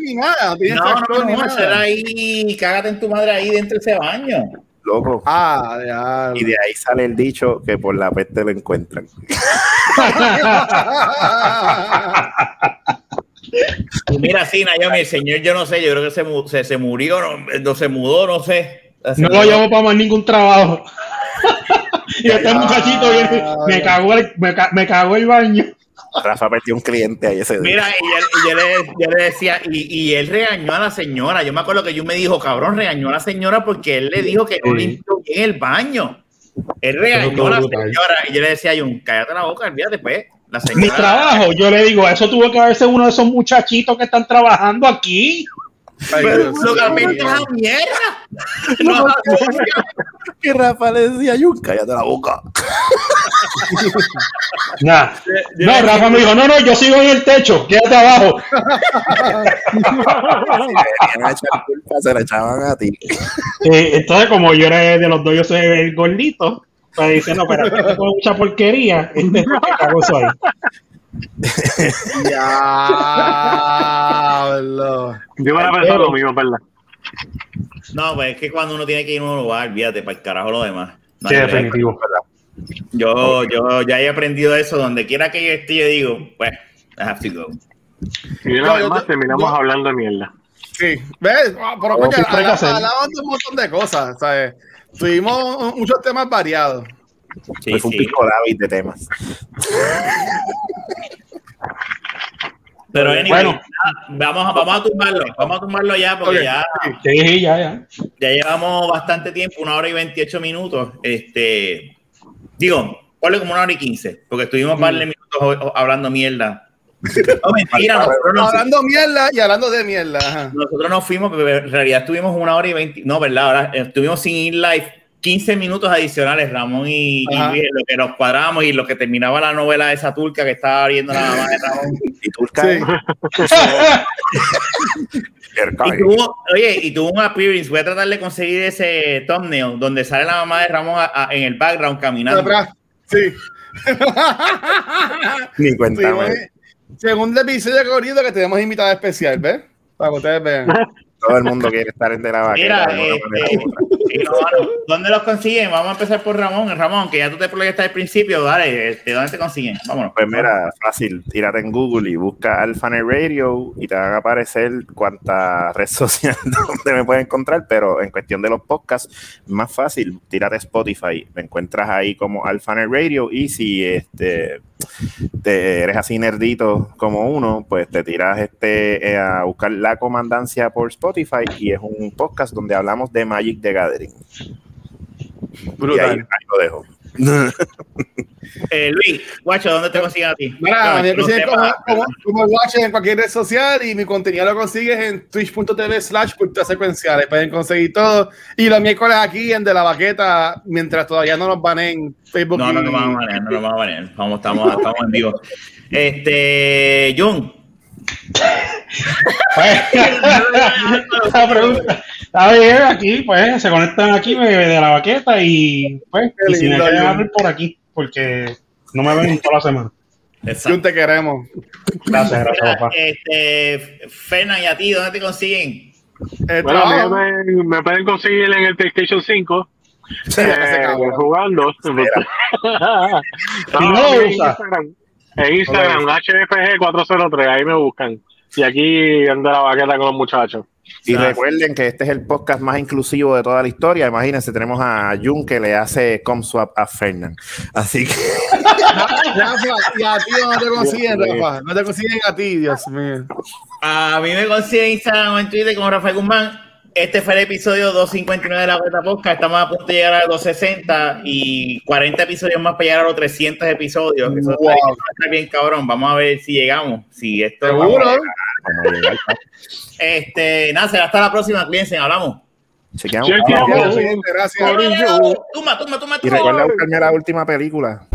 ni nada. No tenía No, ni no, nada. era ahí, cágate en tu madre ahí dentro de ese baño. Loco. Ah, ya. Y de ahí sale el dicho que por la peste lo encuentran. <laughs> Mira, sí, Naomi, el señor, yo no sé, yo creo que se, se, se murió, no, no se mudó, no sé. Se No lo llevo para más ningún trabajo. <laughs> y este muchachito viene, me cagó el, me, ca- me cagó el baño. Rafa perdió un cliente ahí ese día. Mira, y, él- y yo, le, yo le decía, y, y él regañó a la señora. Yo me acuerdo que yo me dijo, cabrón, regañó a la señora porque él le dijo que no Sí. limpió bien el baño. Él regañó a la señora y yo le decía, Jun, cállate la boca, olvídate pues. La Mi trabajo, yo le digo, eso tuvo que haberse uno de esos muchachitos que están trabajando aquí. Ay, Pero Dios lo a mierda. <laughs> No, que Rafa le decía, Yun, cállate la boca. <laughs> Nah. No, Rafa me dijo, no, no, yo sigo en el techo, quédate abajo. <laughs> Se la echaban a ti. Eh, entonces, como yo era de los dos, yo soy el gordito, pues dice, no, pero de mucha porquería, este ahí. <laughs> Diablo. Yo me la pensado lo mismo, ¿verdad? no, pues es que cuando uno tiene que ir a un lugar, olvídate, para el carajo lo demás. No Sí, definitivo. Yo, yo ya he aprendido eso. Donde quiera que yo esté, yo digo, pues, I have to go. Y una No, vez más terminamos yo- hablando de mierda. Sí, ¿ves? Ah, Pero Como coño, hablamos de un montón de cosas, ¿sabes? Tuvimos muchos temas variados. Sí, Pues fue un sí. pico David de temas. Pero anyway, Bueno. vamos, a- vamos a tumbarlo. Vamos a tumbarlo ya porque Ok, ya, Sí, sí, ya, ya. ya llevamos bastante tiempo, una hora y 28 minutos. Este, digo, ponle como una hora y 15, porque estuvimos par de minutos hablando mierda. <laughs> No, mentira, nosotros nos, Hablando mierda y hablando de mierda. ajá. nosotros nos fuimos, pero en realidad estuvimos una hora y 20, no, ¿verdad? Ahora estuvimos sin ir live 15 minutos adicionales, Ramón y. Luis, lo que nos cuadramos y lo que terminaba la novela de esa turca que estaba viendo la mamá de Ramón. Y tú, Sí. <laughs> Y tuvo, oye, y tuvo un appearance. Voy a tratar de conseguir ese thumbnail donde sale la mamá de Ramón a- a- en el background caminando. Atrás. Sí. <laughs> Ni cuenta. Sí. Segundo episodio corrido que tenemos invitada especial, ¿ves? Para que ustedes vean. Todo el mundo quiere estar en de la Mira, vaquera. de otra. ¿Dónde los consiguen? Vamos a empezar por Ramón. Ramón, que ya tú te proyectaste al principio, dale, este, ¿dónde te consiguen? Vámonos. Pues mira, fácil, tírate en Google y busca Alphanet Radio y te van a aparecer cuánta red <laughs> social donde me puedes encontrar, pero en cuestión de los podcasts, más fácil, tírate Spotify, me encuentras ahí como Alphanet Radio y si este te eres así nerdito como uno, pues te tiras este eh, a buscar La Comandancia por Spotify y es un podcast donde hablamos de Magic Y ahí, Brutal. ahí lo dejo. <laughs> Eh, Luis, Guacho, ¿dónde te consiguen a ti? Mira, No, no como, como, como Watcher en cualquier red social y mi contenido lo consigues en twitch.tv slash cultura secuencial. Ahí pueden conseguir todo. Y los miércoles aquí en De la Baqueta, mientras todavía no nos van en Facebook. No, no nos vamos a manejar, no nos vamos a manejar. Vamos, estamos, estamos en vivo. Este, Jun, Pues, esa pregunta. Está bien, aquí, pues, se conectan aquí de la baqueta y, pues, y si me quieren abrir por aquí, porque no me ven toda la semana. Jun, te queremos. Gracias, gracias, papá. este, Fernan, ¿y a ti dónde te consiguen? El Bueno, me, me pueden conseguir en el PlayStation 5 Sí, <laughs> ese eh, jugando. <laughs> Si no No, lo usa. Instagram, en Instagram HFG403, ahí me buscan. Y aquí anda la baqueta con los muchachos. Y Ah. recuerden que este es el podcast más inclusivo de toda la historia. Imagínense, tenemos a Jun que le hace comswap a Fernand. Así que <laughs> Rafa, y a ti no te consiguen, Rafa. No te consiguen a ti, Dios mío. A mí me consiguen en Instagram o en Twitter como Rafael Guzmán. Este fue el episodio 259 de la Beta Podcast. Estamos a punto de llegar a los 260 y 40 episodios más para llegar a los 300 episodios. Eso está, Wow. está bien cabrón. Vamos a ver si llegamos. Si esto Seguro. llegar, Este, nada, será hasta la próxima. Cuídense, hablamos. chequeamos. Chequeamos. Gracias, gracias. Corillo. Tuma, tuma, tuma, Y recuerda buscarme la última película.